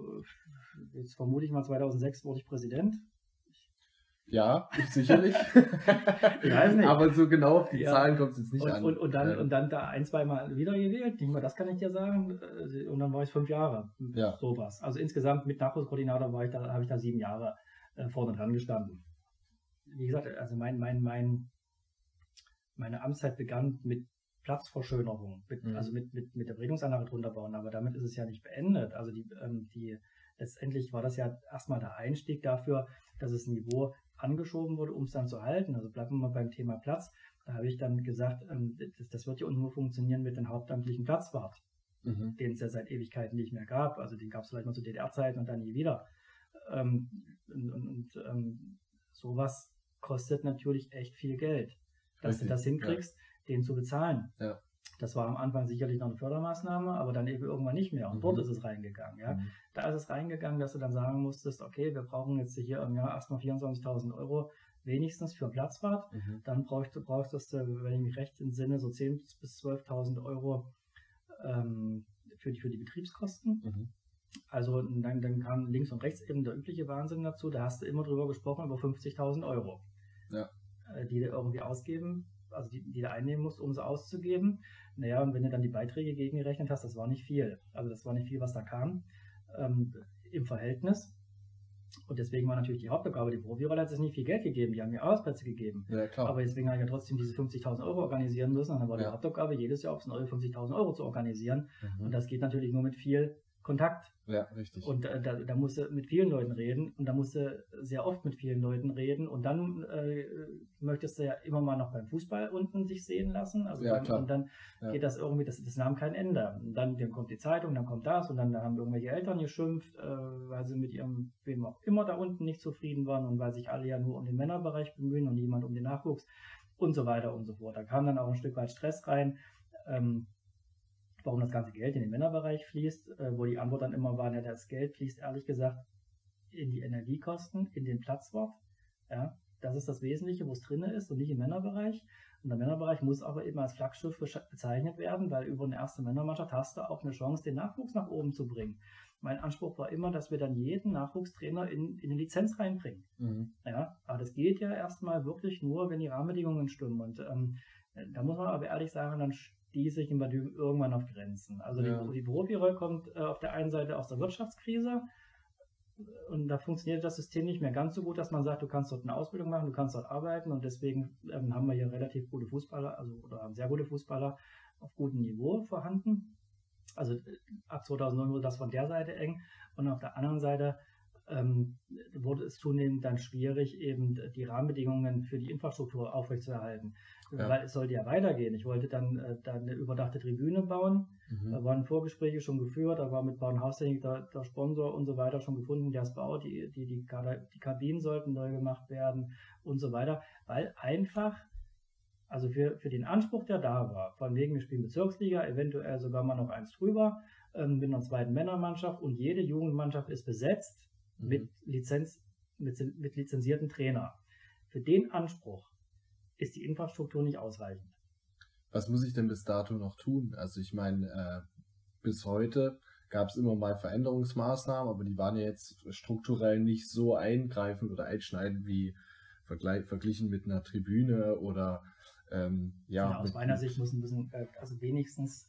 jetzt vermute ich mal 2006 wurde ich Präsident. Ja, sicherlich. [laughs] ich weiß nicht. Aber so genau auf die Ja. Zahlen kommt es jetzt nicht und, an. und, und, dann, Äh, und dann da ein, zwei Mal wieder gewählt, nicht mal das kann ich dir sagen. Und dann war ich fünf Jahre. Ja. Sowas. Also insgesamt mit Nachwuchskoordinator war ich da, habe ich da sieben Jahre äh, vorne dran gestanden. Wie gesagt, also mein, mein, mein, meine Amtszeit begann mit Platzverschönerung, mit, Mhm. also mit, mit, mit der Bringungsanlage drunter bauen, aber damit ist es ja nicht beendet. Also die, ähm, die letztendlich war das ja erstmal der Einstieg dafür, dass das Niveau angeschoben wurde, um es dann zu halten. Also bleiben wir mal beim Thema Platz. Da habe ich dann gesagt, ähm, das, das wird ja nur funktionieren mit dem hauptamtlichen Platzwart, mhm. den es ja seit Ewigkeiten nicht mehr gab. Also den gab es vielleicht mal zu DDR-Zeiten und dann nie wieder. Ähm, und und, ähm, sowas kostet natürlich echt viel Geld, dass Richtig, du das hinkriegst, den zu bezahlen. Ja. Das war am Anfang sicherlich noch eine Fördermaßnahme, aber dann eben irgendwann nicht mehr. Und Mhm. dort ist es reingegangen. Ja. Mhm. Da ist es reingegangen, dass du dann sagen musstest, okay, wir brauchen jetzt hier im Jahr erstmal 24.000 Euro wenigstens für einen Platzwart. Mhm. Dann brauchst du, brauchst du, wenn ich mich recht entsinne, so 10.000 bis 12.000 Euro ähm, für, die, für die Betriebskosten. Mhm. Also dann, dann kam links und rechts eben der übliche Wahnsinn dazu. Da hast du immer drüber gesprochen, über 50.000 Euro, Ja. äh, die du irgendwie ausgeben, also die, die du einnehmen musst, um sie auszugeben. Naja, und wenn du dann die Beiträge gegengerechnet hast, das war nicht viel. Also das war nicht viel, was da kam ähm, im Verhältnis. Und deswegen war natürlich die Hauptaufgabe, die Profirolle hat es nicht viel Geld gegeben, die haben mir Arbeitsplätze gegeben. Ja, klar. Aber deswegen habe ich ja trotzdem diese 50.000 Euro organisieren müssen. Und dann war die Ja. Hauptaufgabe, jedes Jahr aufs neue 50.000 Euro zu organisieren. mhm. Und das geht natürlich nur mit viel Kontakt. ja, richtig. Und äh, da, da musst du mit vielen Leuten reden und da musst du sehr oft mit vielen Leuten reden und dann äh, möchtest du ja immer mal noch beim Fußball unten sich sehen lassen. Also Ja, dann, klar. und dann Ja. geht das irgendwie, das, das nahm kein Ende. Und dann, dann kommt die Zeitung, dann kommt das und dann haben irgendwelche Eltern geschimpft, äh, weil sie mit ihrem, wem auch immer da unten nicht zufrieden waren und weil sich alle ja nur um den Männerbereich bemühen und niemand um den Nachwuchs und so weiter und so fort. Da kam dann auch ein Stück weit Stress rein. Ähm, warum das ganze Geld in den Männerbereich fließt, äh, wo die Antwort dann immer war, ja, das Geld fließt ehrlich gesagt in die Energiekosten, in den Platzwart. Ja, das ist das Wesentliche, wo es drin ist und nicht im Männerbereich. Und der Männerbereich muss aber eben als Flaggschiff bezeichnet werden, weil über eine erste Männermannschaft hast du auch eine Chance, den Nachwuchs nach oben zu bringen. Mein Anspruch war immer, dass wir dann jeden Nachwuchstrainer in, in eine Lizenz reinbringen. Mhm. Ja, aber das geht ja erstmal wirklich nur, wenn die Rahmenbedingungen stimmen. Und ähm, da muss man aber ehrlich sagen, dann stieße ich in Badüm irgendwann auf Grenzen. Also Ja. die, die Profirolle kommt äh, auf der einen Seite aus der Wirtschaftskrise und da funktioniert das System nicht mehr ganz so gut, dass man sagt, du kannst dort eine Ausbildung machen, du kannst dort arbeiten und deswegen ähm, haben wir hier relativ gute Fußballer, also oder haben sehr gute Fußballer auf gutem Niveau vorhanden. Also ab 2009 wurde das von der Seite eng und auf der anderen Seite ähm, wurde es zunehmend dann schwierig, eben die Rahmenbedingungen für die Infrastruktur aufrechtzuerhalten. Ja. Weil es sollte ja weitergehen. Ich wollte dann, äh, dann eine überdachte Tribüne bauen. Mhm. Da waren Vorgespräche schon geführt, da war mit Bauernhaustechnik der, der Sponsor und so weiter schon gefunden, der es baut, die, die, die, die Kabinen sollten neu gemacht werden und so weiter, weil einfach, also für, für den Anspruch, der da war, von wegen wir spielen Bezirksliga, eventuell sogar mal noch eins drüber, ähm, mit einer zweiten Männermannschaft und jede Jugendmannschaft ist besetzt Mhm. mit Lizenz, mit, mit lizenzierten Trainer. Für den Anspruch ist die Infrastruktur nicht ausreichend. Was muss ich denn bis dato noch tun? Also ich meine, äh, bis heute gab es immer mal Veränderungsmaßnahmen, aber die waren ja jetzt strukturell nicht so eingreifend oder einschneidend wie vergleich, verglichen mit einer Tribüne oder ähm, ja. Ja, aus mit, meiner Sicht muss ein bisschen, äh, also wenigstens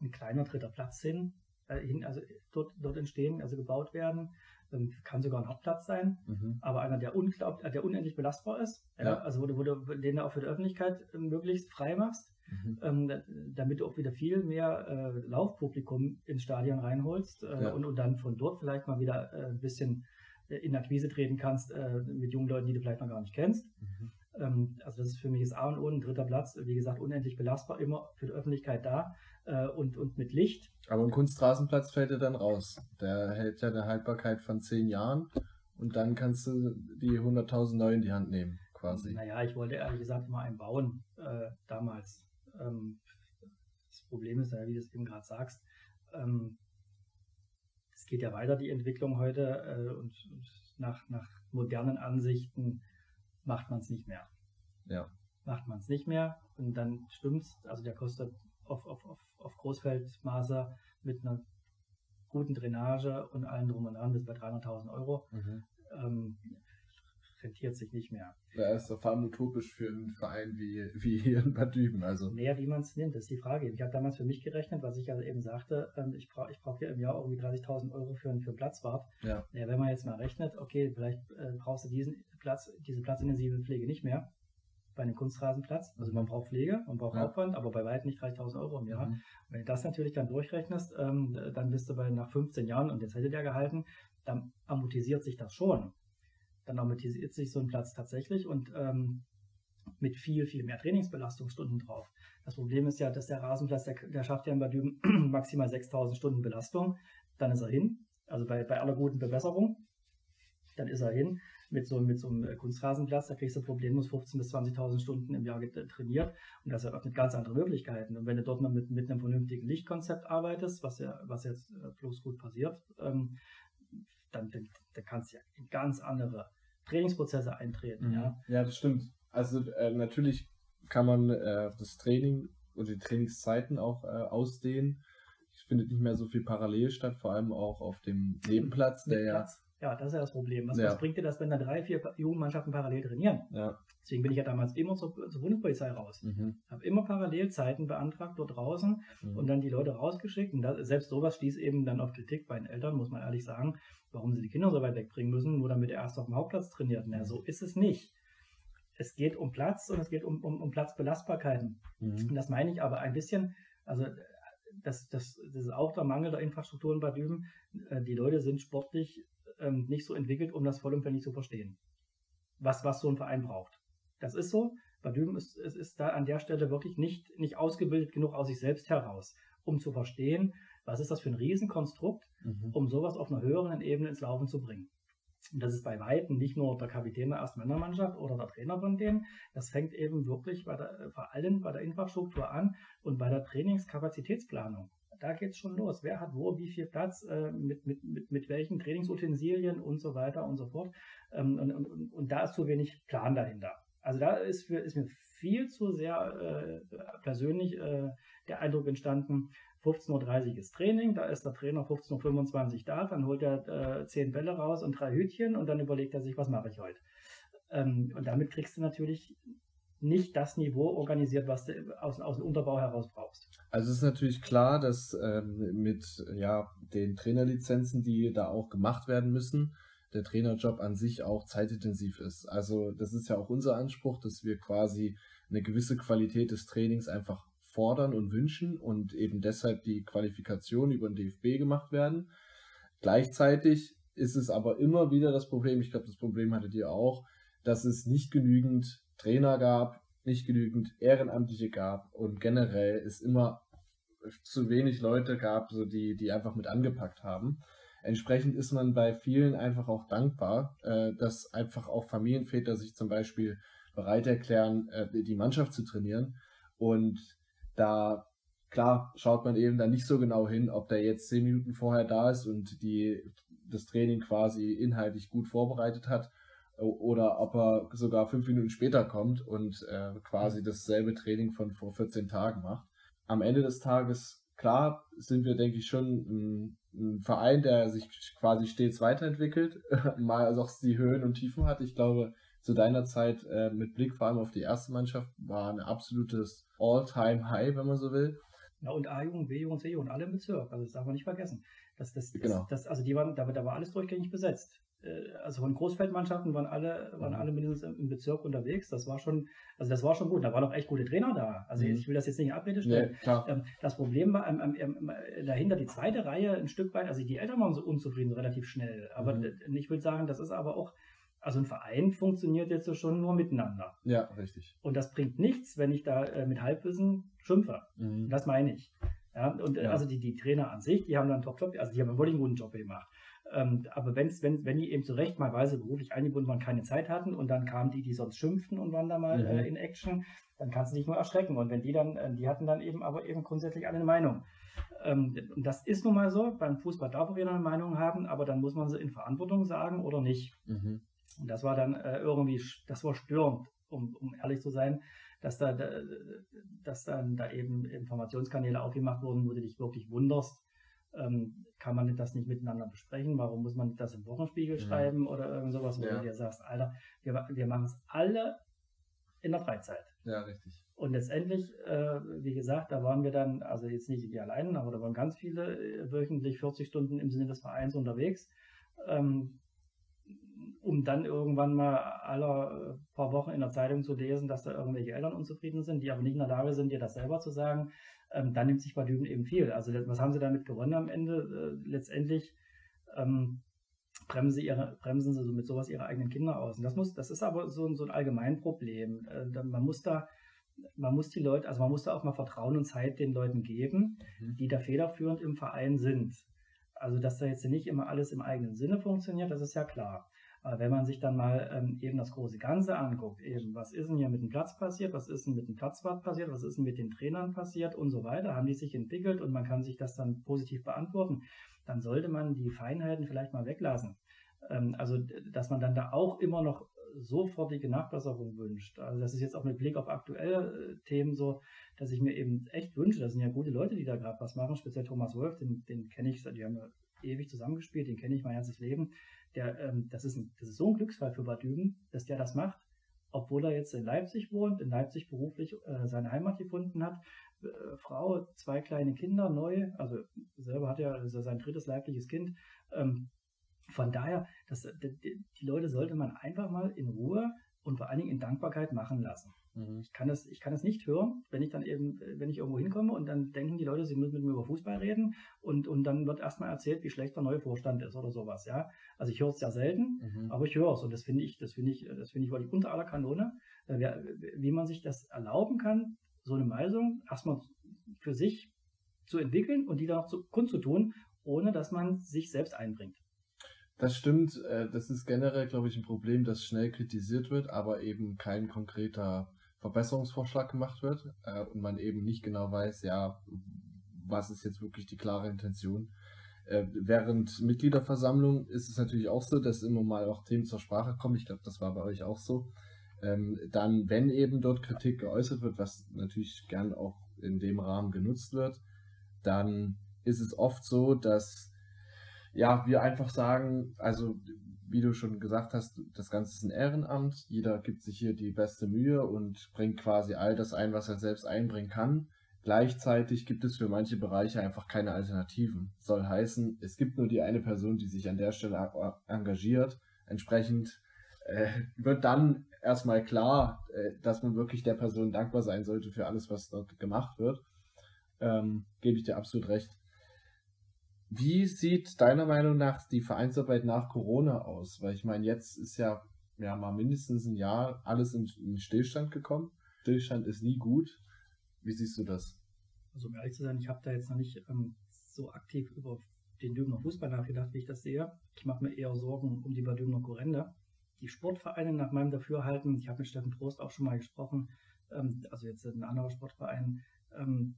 ein kleiner dritter Platz hin, äh, hin also dort, dort entstehen, also gebaut werden. Ähm, kann sogar ein Hauptplatz sein, Mhm. aber einer, der, unglaub, äh, der unendlich belastbar ist, ja, also wo du, wo du, den du auch für die Öffentlichkeit äh, möglichst frei machst, Mhm. ähm, da- damit du auch wieder viel mehr äh, Laufpublikum ins Stadion reinholst äh, Ja. und, und dann von dort vielleicht mal wieder äh, ein bisschen äh, in Akquise treten kannst mit jungen Leuten, die du vielleicht noch gar nicht kennst. Mhm. Ähm, also das ist für mich das A und O, ein dritter Platz, wie gesagt, unendlich belastbar, immer für die Öffentlichkeit da äh, und, und mit Licht. Aber ein Kunstrasenplatz fällt ja dann raus. Der hält ja eine Haltbarkeit von zehn Jahren und dann kannst du die 100.000 neu in die Hand nehmen, quasi. Naja, ich wollte ehrlich gesagt immer einen bauen äh, damals. Ähm, das Problem ist ja, wie du es eben gerade sagst, ähm, es geht ja weiter, die Entwicklung heute äh, und, und nach, nach modernen Ansichten macht man es nicht mehr. Ja. Macht man es nicht mehr und dann stimmt's, also der kostet auf, auf, auf, auf Großfeldmaße mit einer guten Drainage und allem drum und dran bis bei 300.000 Euro. Mhm. Ähm, rentiert sich nicht mehr. Ja, ist doch vor allem utopisch für einen Verein wie, wie hier in Bad Düben. Also. Naja, wie man es nimmt, ist die Frage. Ich habe damals für mich gerechnet, was ich also eben sagte, ähm, ich brauche ich brauch ja im Jahr irgendwie 30.000 Euro für, für Platzwart. Ja. ja. Wenn man jetzt mal rechnet, okay, vielleicht äh, brauchst du diesen Platz, diese platzintensive Pflege nicht mehr bei einem Kunstrasenplatz. Also man braucht Pflege, man braucht ja. Aufwand, aber bei weitem nicht 30.000 Euro im Jahr. Mhm. Wenn du das natürlich dann durchrechnest, ähm, dann bist du bei nach 15 Jahren, und jetzt hätte der gehalten, dann amortisiert sich das schon. Dann amortisiert sich so ein Platz tatsächlich und ähm, mit viel, viel mehr Trainingsbelastungsstunden drauf. Das Problem ist ja, dass der Rasenplatz, der, der schafft ja in Bad [clears throat] maximal 6000 Stunden Belastung. Dann ist er hin. Also bei, bei aller guten Bewässerung. Dann ist er hin mit so, mit so einem äh, Kunstrasenplatz, da kriegst du problemlos 15.000 bis 20.000 Stunden im Jahr trainiert und das eröffnet ganz andere Möglichkeiten. Und wenn du dort mal mit, mit einem vernünftigen Lichtkonzept arbeitest, was ja, was jetzt äh, bloß gut passiert, ähm, dann, dann, dann kannst du ja in ganz andere Trainingsprozesse eintreten. Mhm. Ja. ja, das stimmt. Also äh, natürlich kann man äh, das Training und die Trainingszeiten auch äh, ausdehnen. Es findet nicht mehr so viel parallel statt, vor allem auch auf dem Nebenplatz, der ja ja, das ist ja das Problem. Was, ja. was bringt dir das, wenn da drei, vier Jugendmannschaften parallel trainieren? Ja. Deswegen bin ich ja damals immer zur, zur Bundespolizei raus. Mhm. Habe immer parallel Zeiten beantragt dort draußen mhm. und dann die Leute rausgeschickt. Und da, selbst sowas stieß eben dann auf Kritik bei den Eltern, muss man ehrlich sagen, warum sie die Kinder so weit wegbringen müssen, nur damit er erst auf dem Hauptplatz trainiert. Na, so ist es nicht. Es geht um Platz und es geht um, um, um Platzbelastbarkeiten. Mhm. Und das meine ich aber ein bisschen, also das, das, das ist auch der Mangel der Infrastrukturen bei Düben. Äh, die Leute sind sportlich ähm, nicht so entwickelt, um das vollumfänglich zu verstehen. Was, was so ein Verein braucht. Das ist so. Badüm ist, ist, ist da an der Stelle wirklich nicht, nicht ausgebildet genug aus sich selbst heraus, um zu verstehen, was ist das für ein Riesenkonstrukt, mhm. um sowas auf einer höheren Ebene ins Laufen zu bringen. Und das ist bei Weitem nicht nur der Kapitän der ersten Männermannschaft oder der Trainer von denen. Das fängt eben wirklich bei der, vor allem bei der Infrastruktur an und bei der Trainingskapazitätsplanung da es schon los. Wer hat wo wie viel Platz, äh, mit, mit, mit, mit welchen Trainingsutensilien und so weiter und so fort. Ähm, und, und, und da ist zu wenig Plan dahinter. Also da ist, für, ist mir viel zu sehr äh, persönlich äh, der Eindruck entstanden, 15.30 Uhr ist Training, da ist der Trainer 15.25 Uhr da, dann holt er äh, zehn Bälle raus und drei Hütchen und dann überlegt er sich, was mache ich heute. Ähm, und damit kriegst du natürlich nicht das Niveau organisiert, was du aus, aus dem Unterbau heraus brauchst. Also es ist natürlich klar, dass ähm, mit ja, den Trainerlizenzen, die da auch gemacht werden müssen, der Trainerjob an sich auch zeitintensiv ist. Also das ist ja auch unser Anspruch, dass wir quasi eine gewisse Qualität des Trainings einfach fordern und wünschen und eben deshalb die Qualifikation über den DFB gemacht werden. Gleichzeitig ist es aber immer wieder das Problem, ich glaube, das Problem hattet ihr auch, dass es nicht genügend Trainer gab, nicht genügend Ehrenamtliche gab und generell es immer zu wenig Leute gab, so die, die einfach mit angepackt haben. Entsprechend ist man bei vielen einfach auch dankbar, äh, dass einfach auch Familienväter sich zum Beispiel bereit erklären, äh, die Mannschaft zu trainieren. Und da, klar, schaut man eben dann nicht so genau hin, ob der jetzt zehn Minuten vorher da ist und die, das Training quasi inhaltlich gut vorbereitet hat oder ob er sogar fünf Minuten später kommt und äh, quasi dasselbe Training von vor 14 Tagen macht. Am Ende des Tages, klar, sind wir, denke ich, schon ein, ein Verein, der sich quasi stets weiterentwickelt, [laughs] mal also auch die Höhen und Tiefen hat. Ich glaube, zu deiner Zeit äh, mit Blick vor allem auf die erste Mannschaft war ein absolutes All-Time-High, wenn man so will. Ja, und A-Jugend, B-Jugend, C-Jugend, alle im Bezirk. Also das darf man nicht vergessen. Das, das, das, genau. das, also die waren, da, da war alles durchgängig besetzt. Äh, also von Großfeldmannschaften waren alle, waren mhm. alle mindestens im Bezirk unterwegs. Das war schon, also das war schon gut. Da waren auch echt gute Trainer da. Also mhm. ich will das jetzt nicht in Abrede stellen. Nee, das Problem war ähm, ähm, dahinter die zweite Reihe ein Stück weit, also die Eltern waren so unzufrieden relativ schnell. Aber mhm. ich will sagen, das ist aber auch, also ein Verein funktioniert jetzt so schon nur miteinander. Ja, richtig. Und das bringt nichts, wenn ich da äh, mit Halbwissen schimpfe. Mhm. Das meine ich. Ja, und äh, ja. also die, die Trainer an sich, die haben dann einen Top-Job, also die haben wirklich einen guten Job gemacht. Ähm, aber wenn's, wenn, wenn die eben zu Recht mal weise beruflich eingebunden waren, keine Zeit hatten und dann kamen die, die sonst schimpften und waren da mal mhm. äh, in Action, dann kannst du dich nur erschrecken. Und wenn die dann, äh, die hatten dann eben aber eben grundsätzlich alle eine Meinung. Ähm, und das ist nun mal so, beim Fußball darf auch jeder eine Meinung haben, aber dann muss man sie in Verantwortung sagen oder nicht. Mhm. Und das war dann äh, irgendwie, das war störend, um, um ehrlich zu sein, dass da, dass dann da eben Informationskanäle aufgemacht wurden, wo du dich wirklich wunderst, ähm, kann man das nicht miteinander besprechen? Warum muss man das im Wochenspiegel mhm. schreiben oder irgend sowas, wo ja. du dir sagst, Alter, wir, wir machen es alle in der Freizeit. Ja, richtig. Und letztendlich, äh, wie gesagt, da waren wir dann, also jetzt nicht wir allein, aber da waren ganz viele äh, wöchentlich 40 Stunden im Sinne des Vereins unterwegs, ähm, um dann irgendwann mal alle äh, paar Wochen in der Zeitung zu lesen, dass da irgendwelche Eltern unzufrieden sind, die aber nicht in der Lage sind, dir das selber zu sagen. Ähm, dann nimmt sich bei Düben eben viel. Also was haben sie damit gewonnen am Ende? Äh, letztendlich ähm, bremsen sie, ihre, bremsen sie so mit sowas ihre eigenen Kinder aus. Und das muss, das ist aber so, so ein Allgemeinproblem. Äh, man muss da, man muss die Leute, also man muss da auch mal Vertrauen und Zeit den Leuten geben, mhm. die da federführend im Verein sind. Also, dass da jetzt nicht immer alles im eigenen Sinne funktioniert, das ist ja klar. Aber wenn man sich dann mal ähm, eben das große Ganze anguckt, eben, was ist denn hier mit dem Platz passiert, was ist denn mit dem Platzwart passiert, was ist denn mit den Trainern passiert und so weiter, haben die sich entwickelt und man kann sich das dann positiv beantworten, dann sollte man die Feinheiten vielleicht mal weglassen. Ähm, also, dass man dann da auch immer noch sofortige Nachbesserung wünscht. Also das ist jetzt auch mit Blick auf aktuelle äh, Themen so, dass ich mir eben echt wünsche, das sind ja gute Leute, die da gerade was machen, speziell Thomas Wolf, den, den kenne ich, die haben ja ewig zusammengespielt, den kenne ich mein ganzes Leben. Der, ähm, das, ist ein, das ist so ein Glücksfall für Bad Düben, dass der das macht, obwohl er jetzt in Leipzig wohnt, in Leipzig beruflich äh, seine Heimat gefunden hat, äh, Frau, zwei kleine Kinder, neu, also selber hat er also sein drittes leibliches Kind. Ähm, von daher, das, die, die Leute sollte man einfach mal in Ruhe und vor allen Dingen in Dankbarkeit machen lassen. Mhm. Ich kann das, ich kann das nicht hören, wenn ich dann eben, wenn ich irgendwo hinkomme und dann denken die Leute, sie müssen mit mir über Fußball reden und, und dann wird erstmal erzählt, wie schlecht der neue Vorstand ist oder sowas, ja. Also ich höre es ja selten, mhm. aber ich höre es und das finde ich, das finde ich, das finde ich wirklich unter aller Kanone, äh, wie man sich das erlauben kann, so eine Meinung erstmal für sich zu entwickeln und die dann auch zu, kundzutun, ohne dass man sich selbst einbringt. Das stimmt. Äh, das ist generell, glaube ich, ein Problem, das schnell kritisiert wird, aber eben kein konkreter Verbesserungsvorschlag gemacht wird äh, und man eben nicht genau weiß, ja, was ist jetzt wirklich die klare Intention. Äh, während Mitgliederversammlung ist es natürlich auch so, dass immer mal auch Themen zur Sprache kommen. Ich glaube, das war bei euch auch so. Ähm, dann, wenn eben dort Kritik geäußert wird, was natürlich gern auch in dem Rahmen genutzt wird, dann ist es oft so, dass ja, wir einfach sagen, also wie du schon gesagt hast, das Ganze ist ein Ehrenamt. Jeder gibt sich hier die beste Mühe und bringt quasi all das ein, was er selbst einbringen kann. Gleichzeitig gibt es für manche Bereiche einfach keine Alternativen. Soll heißen, es gibt nur die eine Person, die sich an der Stelle engagiert. Entsprechend äh, wird dann erstmal klar, äh, dass man wirklich der Person dankbar sein sollte für alles, was dort gemacht wird. Ähm, gebe ich dir absolut recht. Wie sieht deiner Meinung nach die Vereinsarbeit nach Corona aus? Weil ich meine, jetzt ist ja, ja mal mindestens ein Jahr alles in, in Stillstand gekommen. Stillstand ist nie gut. Wie siehst du das? Also um ehrlich zu sein, ich habe da jetzt noch nicht ähm, so aktiv über den Dümner Fußball nachgedacht, wie ich das sehe. Ich mache mir eher Sorgen um die Bad Dümner Korrende. Die Sportvereine nach meinem Dafürhalten, ich habe mit Steffen Trost auch schon mal gesprochen, ähm, also jetzt ein anderer Sportverein, ähm,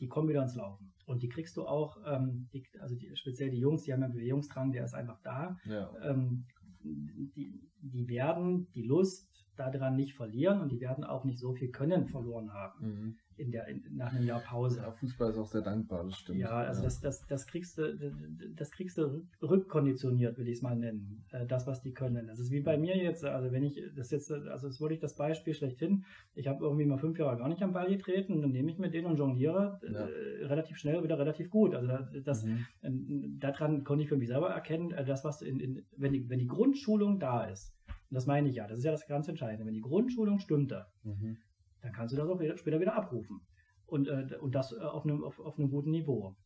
die kommen wieder ins Laufen. Und die kriegst du auch, ähm, die, also die, speziell die Jungs, die haben ja Bewegungsdrang, der ist einfach da. Ja. Ähm, die, die werden die Lust daran nicht verlieren und die werden auch nicht so viel Können verloren haben. Mhm in der, in, nach einem Jahr Pause. Ja, Fußball ist auch sehr dankbar, das stimmt. Ja, also ja. Das, das, das kriegst du, das kriegst du rückkonditioniert, will ich es mal nennen. Äh, das, was die können. Das ist wie bei mir jetzt, also wenn ich das jetzt, also es wurde ich das Beispiel schlechthin. Ich habe irgendwie mal fünf Jahre gar nicht am Ball getreten und dann nehme ich mir den und jongliere äh, ja. äh, relativ schnell wieder relativ gut. Also das, mhm. Äh, daran konnte ich für mich selber erkennen, das, was in, in, wenn, die, wenn die Grundschulung da ist, und das meine ich ja, das ist ja das ganz Entscheidende, wenn die Grundschulung stimmte, mhm dann kannst du das auch später wieder abrufen. Und, äh, und das äh, auf, einem, auf, auf einem guten Niveau.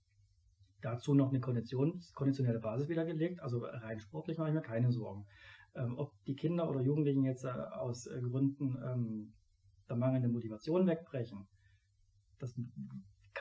Dazu noch eine Kondition, konditionelle Basis wieder gelegt, also rein sportlich mache ich mir keine Sorgen. Ähm, ob die Kinder oder Jugendlichen jetzt äh, aus äh, Gründen ähm, der mangelnden Motivation wegbrechen, das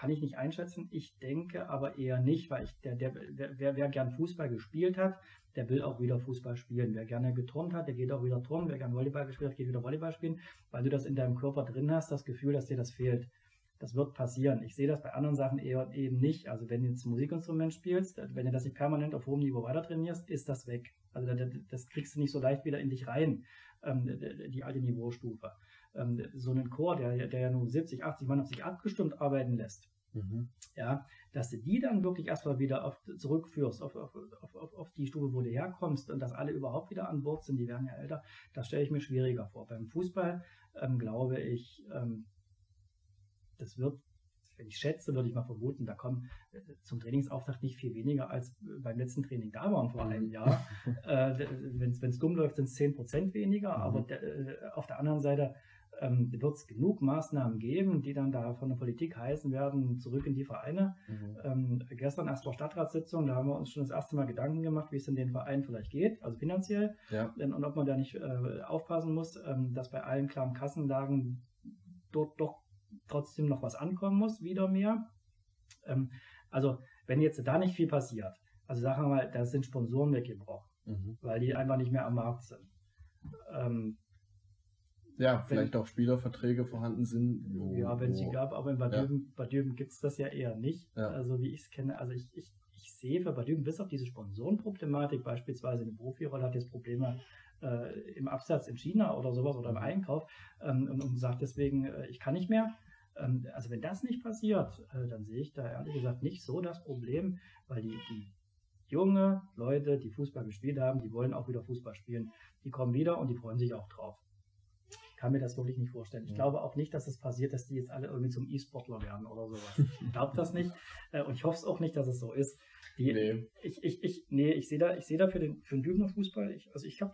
kann ich nicht einschätzen. Ich denke aber eher nicht, weil ich, der, der, wer, wer gern Fußball gespielt hat, der will auch wieder Fußball spielen. Wer gerne geturnt hat, der geht auch wieder turnen. Wer gerne Volleyball gespielt hat, geht wieder Volleyball spielen, weil du das in deinem Körper drin hast, das Gefühl, dass dir das fehlt. Das wird passieren. Ich sehe das bei anderen Sachen eher eben nicht. Also wenn du jetzt Musikinstrument spielst, wenn du das nicht permanent auf hohem Niveau weiter trainierst, ist das weg. Also das kriegst du nicht so leicht wieder in dich rein, ähm, die alte Niveaustufe. Ähm, so einen Chor, der, der ja nur 70, 80 Mann auf sich abgestimmt arbeiten lässt, mhm. ja, dass du die dann wirklich erstmal wieder auf, zurückführst auf, auf, auf, auf die Stufe, wo du herkommst und dass alle überhaupt wieder an Bord sind, die werden ja älter, das stelle ich mir schwieriger vor. Beim Fußball ähm, glaube ich, ähm, das wird wenn ich schätze, würde ich mal vermuten, da kommen äh, zum Trainingsauftakt nicht viel weniger als beim letzten Training da waren vor einem mhm. Jahr. äh, wenn es dumm läuft, sind es 10 Prozent weniger, mhm. aber de, äh, auf der anderen Seite ähm, wird es genug Maßnahmen geben, die dann da von der Politik heißen werden, zurück in die Vereine. Mhm. Ähm, gestern erst war Stadtratssitzung, da haben wir uns schon das erste Mal Gedanken gemacht, wie es in den Vereinen vielleicht geht, also finanziell, ja. und ob man da nicht äh, aufpassen muss, ähm, dass bei allen klaren Kassenlagen dort doch trotzdem noch was ankommen muss, wieder mehr. Ähm, also wenn jetzt da nicht viel passiert, also sagen wir mal, da sind Sponsoren weggebrochen, mhm. weil die einfach nicht mehr am Markt sind. Ähm, ja, vielleicht wenn, auch Spielerverträge vorhanden sind. Wo, ja, wenn sie gab, aber in Bad ja. Dürben, gibt es das ja eher nicht. Ja. Also wie ich es kenne, also ich, ich, ich sehe für Bad Dürben bis auf diese Sponsorenproblematik, beispielsweise eine Profirolle hat jetzt Probleme äh, im Absatz in China oder sowas oder im mhm. Einkauf ähm, und, und, sagt deswegen, äh, ich kann nicht mehr. Ähm, also wenn das nicht passiert, äh, dann sehe ich da ehrlich gesagt nicht so das Problem, weil die, die junge Leute, die Fußball gespielt haben, die wollen auch wieder Fußball spielen. Die kommen wieder und die freuen sich auch drauf. Kann mir das wirklich nicht vorstellen. Ich ja. glaube auch nicht, dass es passiert, dass die jetzt alle irgendwie zum E-Sportler werden oder sowas. Ich glaube [laughs] das nicht. Äh, und ich hoffe es auch nicht, dass es so ist. Die, nee. Ich, ich, ich, nee, ich sehe da, ich sehe da für den, für den Dübener Fußball, ich, also ich habe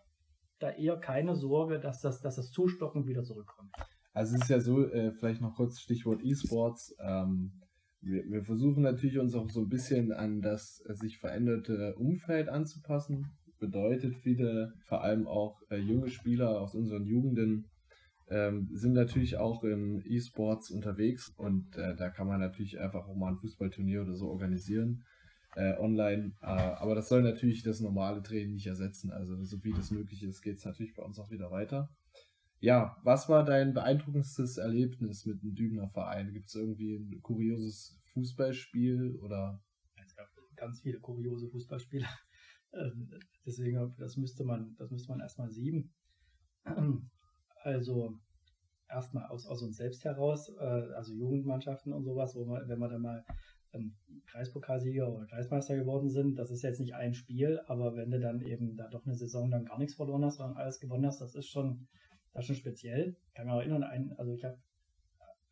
da eher keine Sorge, dass das, dass das Zustocken wieder zurückkommt. Also es ist ja so, äh, vielleicht noch kurz Stichwort E-Sports. Ähm, wir, wir, versuchen natürlich uns auch so ein bisschen an das äh, sich veränderte Umfeld anzupassen. Bedeutet viele, vor allem auch äh, junge Spieler aus unseren Jugenden, ähm, sind natürlich auch im E-Sports unterwegs und äh, da kann man natürlich einfach auch mal ein Fußballturnier oder so organisieren äh, online. Äh, aber das soll natürlich das normale Training nicht ersetzen. Also so wie das möglich ist, geht es natürlich bei uns auch wieder weiter. Ja, was war dein beeindruckendstes Erlebnis mit einem Dübener Verein? Gibt es irgendwie ein kurioses Fußballspiel oder? Es gab ganz viele kuriose Fußballspiele. [laughs] Ähm, deswegen, das müsste man, das müsste man erstmal sieben. Also erstmal aus, aus uns selbst heraus, äh, also Jugendmannschaften und sowas, wo man, wenn man da mal ähm, Kreispokalsieger oder Kreismeister geworden sind. Das ist jetzt nicht ein Spiel, aber wenn du dann eben da doch eine Saison dann gar nichts verloren hast, sondern alles gewonnen hast, das ist schon, das ist schon speziell. Ich kann mich erinnern, ein, also ich habe,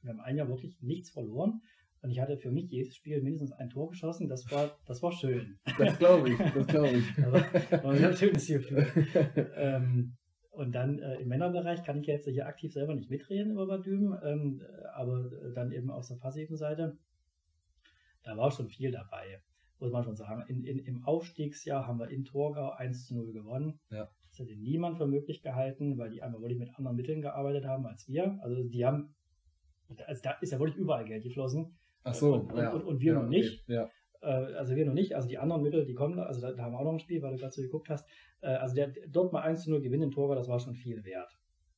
wir haben ein Jahr wirklich nichts verloren. Und ich hatte für mich jedes Spiel mindestens ein Tor geschossen. Das war, das war schön. Das glaube ich, das glaube ich. [laughs] aber, war ein schönes Gefühl. [laughs] ähm, und dann äh, im Männerbereich kann ich jetzt hier aktiv selber nicht mitreden über Badüben, ähm, aber dann eben aus der passiven Seite da war schon viel dabei, muss man schon sagen. In, in, Im Aufstiegsjahr haben wir in Torgau 1 zu 0 gewonnen. Ja. Das hätte niemand für möglich gehalten, weil die einmal wirklich mit anderen Mitteln gearbeitet haben als wir. Also die haben, also da ist ja wirklich überall Geld geflossen. Ach so, und, ja. und, und wir ja, noch nicht. Okay. Ja. Äh, also wir noch nicht, also die anderen Mittel, die kommen, also da, da haben wir auch noch ein Spiel, weil du gerade so geguckt hast. Äh, also der, dort mal 1 zu 0 gewinnen in Torgau, das war schon viel wert.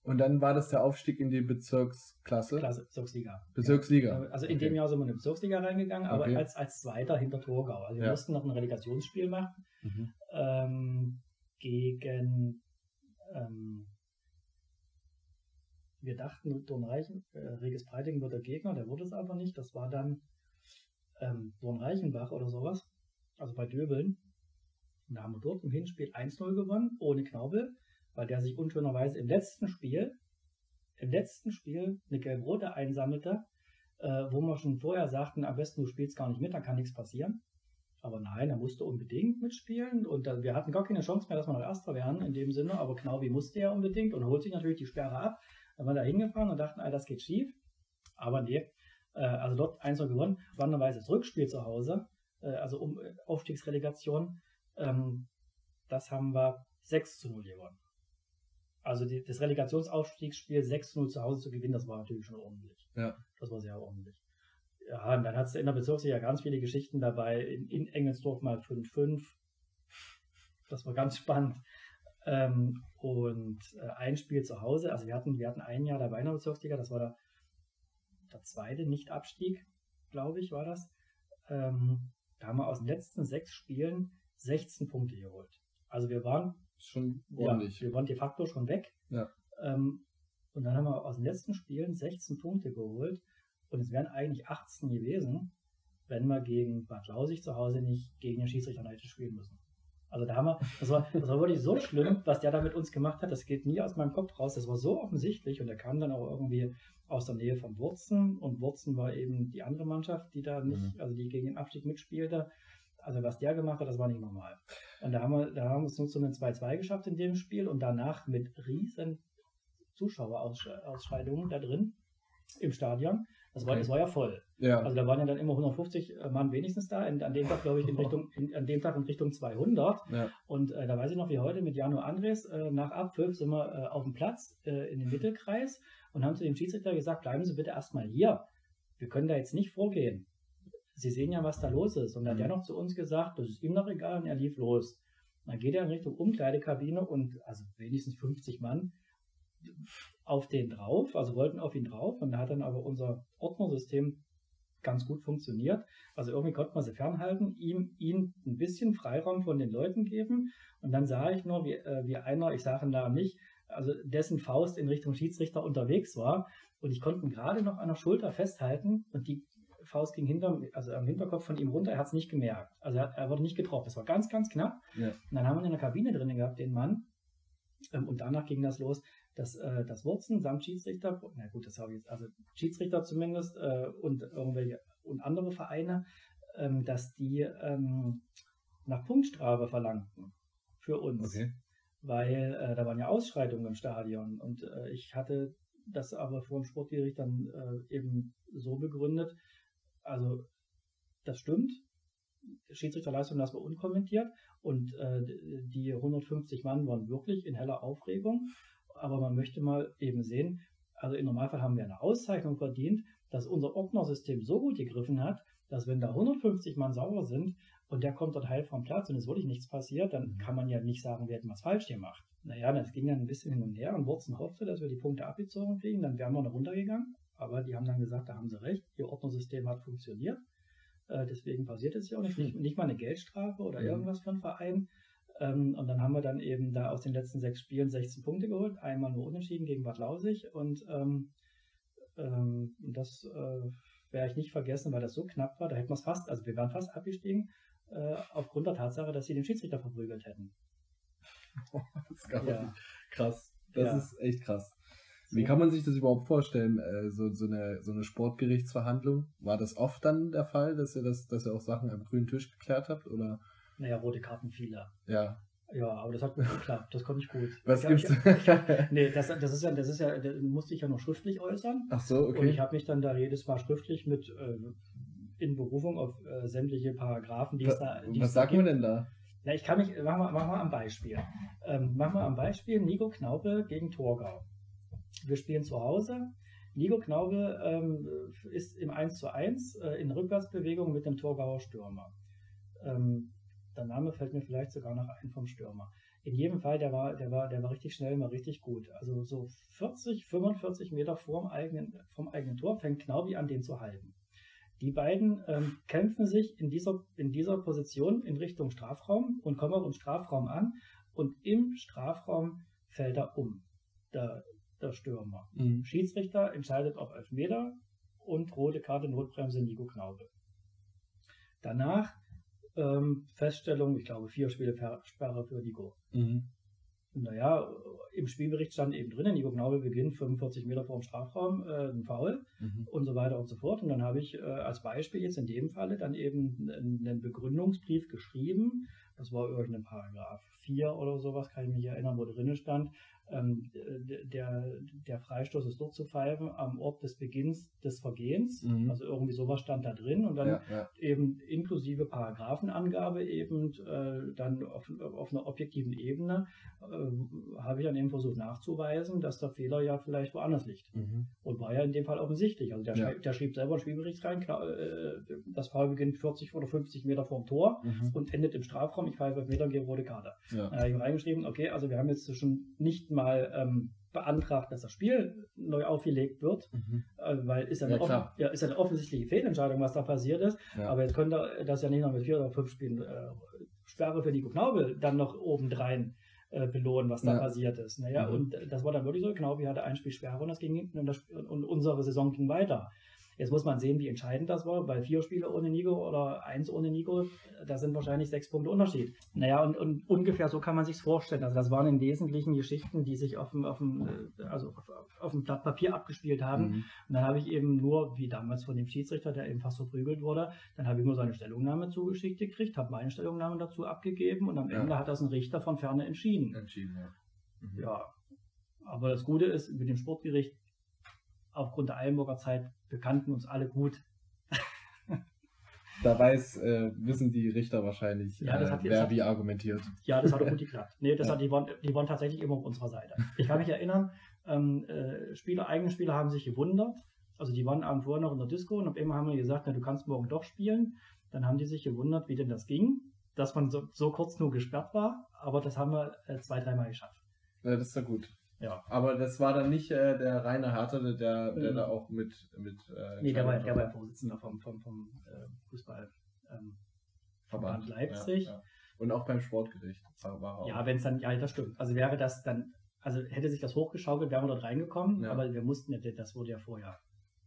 Und dann war das der Aufstieg in die Bezirksklasse? Klasse, Bezirksliga. Bezirksliga. Ja. Also in okay. dem Jahr sind wir in die Bezirksliga reingegangen, aber okay. als, als Zweiter hinter Torgau. Also wir ja. mussten noch ein Relegationsspiel machen mhm. ähm, gegen ähm, wir dachten, Dornreichen, äh, Regis Breiting wird der Gegner, der wurde es aber nicht. Das war dann ähm, Dornreichenbach oder sowas, also bei Döbeln. Und da haben wir dort im Hinspiel 1-0 gewonnen, ohne Knaubel weil der sich unschönerweise im letzten Spiel, im letzten Spiel eine gelb-rote einsammelte, äh, wo wir schon vorher sagten, am besten du spielst gar nicht mit, dann kann nichts passieren. Aber nein, er musste unbedingt mitspielen und dann, wir hatten gar keine Chance mehr, dass wir noch Erster werden in dem Sinne, aber Knaubi musste ja unbedingt und holt sich natürlich die Sperre ab. Dann waren wir da hingefahren und dachten, all das geht schief. Aber nee, äh, also dort 1 gewonnen, dann das Rückspiel zu Hause, äh, also um äh, Aufstiegsrelegation. Ähm, das haben wir 6 zu 0 gewonnen. Also die, das Relegationsaufstiegsspiel 6-0 zu Hause zu gewinnen, das war natürlich schon ordentlich. Ja. Das war sehr ordentlich. Ja, und dann hat es in der Bezirksliga ganz viele Geschichten dabei. In, in Engelsdorf mal 5-5. Das war ganz spannend. Ähm, und äh, ein Spiel zu Hause, also wir hatten, wir hatten ein Jahr dabei in der Bezirksliga, das war der, der zweite Nicht-Abstieg, glaube ich, war das. Ähm, da haben wir aus den letzten sechs Spielen 16 Punkte geholt. Also wir waren schon ordentlich. Ja, wir waren de facto schon weg. Ja. Ähm, und dann haben wir aus den letzten Spielen 16 Punkte geholt. Und es wären eigentlich 18 gewesen, wenn wir gegen Bad Lausig zu Hause nicht gegen den Schiedsrichter hätte spielen müssen. Also da haben wir, das war, das war wirklich so schlimm, was der da mit uns gemacht hat, das geht nie aus meinem Kopf raus. Das war so offensichtlich und er kam dann auch irgendwie aus der Nähe von Wurzen und Wurzen war eben die andere Mannschaft, die da nicht, mhm. also die gegen den Abstieg mitspielte. Also was der gemacht hat, das war nicht normal. Und da haben wir, da haben wir es nur zu einem 2-2 geschafft in dem Spiel und danach mit riesen Zuschauerausscheidungen da drin im Stadion. Das war, okay. das war ja voll. Ja. Also da waren ja dann immer 150 äh, Mann wenigstens da. Und an dem Tag, glaube ich, in Richtung, in, an dem Tag in Richtung 200. Ja. Und äh, da weiß ich noch, wie heute mit Jano Andres, äh, nach Abpfiff sind wir äh, auf dem Platz äh, in dem Mittelkreis und haben zu dem Schiedsrichter gesagt, bleiben Sie bitte erstmal hier. Wir können da jetzt nicht vorgehen. Sie sehen ja, was da los ist. Und dann mhm. hat er noch zu uns gesagt, das ist ihm noch egal und er lief los. Und dann geht er in Richtung Umkleidekabine und also wenigstens 50 Mann auf den drauf, also wollten auf ihn drauf und da hat dann aber unser Ordnersystem ganz gut funktioniert. Also irgendwie konnte man sie fernhalten, ihm, ihm ein bisschen Freiraum von den Leuten geben und dann sah ich nur, wie, äh, wie einer, ich sage den Namen nicht, also dessen Faust in Richtung Schiedsrichter unterwegs war und ich konnte ihn gerade noch an der Schulter festhalten und die Faust ging hinter, also am Hinterkopf von ihm runter, er hat es nicht gemerkt. Also er, er, wurde nicht getroffen. Das war ganz, ganz knapp. Ja. Und dann haben wir in der Kabine drin gehabt, den Mann. Ähm, und danach ging das los, dass äh, das Wurzen samt Schiedsrichter, na gut, das habe ich jetzt, also Schiedsrichter zumindest äh, und irgendwelche und andere Vereine, ähm, dass die ähm, nach Punktstrafe verlangten für uns. Okay. Weil äh, da waren ja Ausschreitungen im Stadion und äh, ich hatte das aber vor dem Sportgericht dann äh, eben so begründet, also das stimmt, Schiedsrichterleistung lassen wir unkommentiert und äh, die 150 Mann waren wirklich in heller Aufregung aber man möchte mal eben sehen, also im Normalfall haben wir eine Auszeichnung verdient, dass unser Ordnersystem so gut gegriffen hat, dass wenn da 150 Mann sauer sind und der kommt dort heil vom Platz und es wirklich nichts passiert, dann mhm. kann man ja nicht sagen, wir hätten was falsch gemacht. Naja, das ging dann ein bisschen hin und her und Wurzen hoffte, dass wir die Punkte abgezogen kriegen, dann wären wir noch runtergegangen, aber die haben dann gesagt, da haben sie recht, ihr Ordnersystem hat funktioniert, äh, deswegen passiert es ja auch nicht, nicht, nicht mal eine Geldstrafe oder mhm. irgendwas für einen Verein, ähm, und dann haben wir dann eben da aus den letzten sechs Spielen 16 Punkte geholt, einmal nur unentschieden gegen Bad Lausig und ähm, ähm, das äh, werde ich nicht vergessen, weil das so knapp war. Da hätten wir es fast, also wir waren fast abgestiegen, äh, aufgrund der Tatsache, dass sie den Schiedsrichter verprügelt hätten. das ist ja. krass. Das ja. ist echt krass. Wie kann man sich das überhaupt vorstellen, äh, so, so, eine, so eine Sportgerichtsverhandlung? War das oft dann der Fall, dass ihr das, dass ihr auch Sachen am grünen Tisch geklärt habt? Oder naja, rote Karten viele. Ja. Ja, aber das hat [laughs] gut geklappt, das konnte ich gut. Was ich gibt's? Ich, ich, [laughs] nee, das, das ist ja, das ist ja, das musste ich ja nur schriftlich äußern. Ach so, okay. Und ich habe mich dann da jedes Mal schriftlich mit äh, in Berufung auf äh, sämtliche Paragraphen, die es da. Die was sagt man denn da? Na, ich kann mich, machen wir, machen wir am Beispiel. Ähm, machen wir am Beispiel Nico Knaube gegen Torgau. Wir spielen zu Hause. Nico Knaube ähm, ist im 1 zu 1 äh, in Rückwärtsbewegung mit dem Torgauer Stürmer. Ähm, der Name fällt mir vielleicht sogar noch ein vom Stürmer. In jedem Fall, der war, der war, der war richtig schnell, mal richtig gut. Also so 40, 45 Meter vorm eigenen, vom eigenen Tor fängt Knaubi an, den zu halten. Die beiden ähm, kämpfen sich in dieser, in dieser Position in Richtung Strafraum und kommen auch im Strafraum an und im Strafraum fällt er um, der, der Stürmer. Mhm. Schiedsrichter entscheidet auf Elfmeter und rote Karte Notbremse Nico Knaube. Danach ähm, Feststellung, ich glaube, vier Spiele Sperre für Nico. Mhm. Naja, im Spielbericht stand eben drin, Nico Knaube beginnt 45 Meter vor dem Strafraum, äh, ein Foul mhm. und so weiter und so fort. Und dann habe ich äh, als Beispiel jetzt in dem Falle dann eben einen Begründungsbrief geschrieben. Das war irgendein Paragraph 4 oder sowas, kann ich mich erinnern, wo drinnen stand, ähm, der, der Freistoß ist dort zu pfeifen am Ort des Beginns des Vergehens. Mhm. Also irgendwie sowas stand da drin und dann ja, ja. eben inklusive Paragraphenangabe eben äh, dann auf, auf einer objektiven Ebene äh, habe ich dann eben versucht nachzuweisen, dass der Fehler ja vielleicht woanders liegt. Mhm. Und war ja in dem Fall offensichtlich. Also der, ja. schrieb, der schrieb selber einen Spielbericht rein, klar, äh, das Foul beginnt 40 oder 50 Meter vorm Tor mhm. und endet im Strafraum. Ich pfeife Meter gebe rote Karte. Ja. Dann habe ich reingeschrieben, okay, also wir haben jetzt schon nicht mal ähm, beantragt, dass das Spiel neu aufgelegt wird, mhm. äh, weil ist ja, eine ja, ja, ist eine offensichtliche Fehlentscheidung, was da passiert ist. Ja. Aber jetzt könnte das ja nicht noch mit vier oder fünf Spielen äh, Sperre für Nico Knaubel dann noch obendrein äh, belohnen, was da ja. passiert ist. Naja, mhm. und das war dann wirklich so, Knaubel hatte ein Spiel Sperre und das ging und, das, und unsere Saison ging weiter. Jetzt muss man sehen, wie entscheidend das war, weil vier Spiele ohne Nico oder eins ohne Nico, da sind wahrscheinlich sechs Punkte Unterschied. Naja, und, und ungefähr so kann man sich vorstellen. Also das waren im Wesentlichen Geschichten, die sich auf dem, auf dem, äh, also auf, auf dem Blatt Papier abgespielt haben. Mhm. Und dann habe ich eben nur, wie damals von dem Schiedsrichter, der eben fast verprügelt wurde, dann habe ich nur seine Stellungnahme zugeschickt gekriegt, habe meine Stellungnahme dazu abgegeben und am Ende ja. hat das ein Richter von Ferne entschieden. Entschieden, ja. Mhm. Ja. Aber das Gute ist, mit dem Sportgericht, aufgrund der Eilenburger Zeit, wir kannten uns alle gut. da weiß, äh, wissen die Richter wahrscheinlich, ja, äh, wer hat, wie argumentiert. Ja, das hat auch gut geklappt. Nee, das ja. hat, die, waren, die waren tatsächlich immer auf unserer Seite. Ich kann mich erinnern, ähm, äh, Spieler, eigene Spieler haben sich gewundert. Also die waren abend vorher noch in der Disco und auf einmal haben wir gesagt, na, du kannst morgen doch spielen. Dann haben die sich gewundert, wie denn das ging, dass man so, so kurz nur gesperrt war, aber das haben wir äh, zwei, dreimal geschafft. Ja, das ist ja gut. Ja. Aber das war dann nicht äh, der reine Härte, der, der mhm. da auch mit. mit äh, nee, der war, der war ja Vorsitzender vom, vom, vom äh, Fußball. Ähm, Leipzig. Ja, ja. Und auch beim Sportgericht war auch. Ja, wenn es dann, ja, das stimmt. Also wäre das dann, also hätte sich das hochgeschaukelt, wären wir dort reingekommen, ja. aber wir mussten ja, das wurde ja vorher,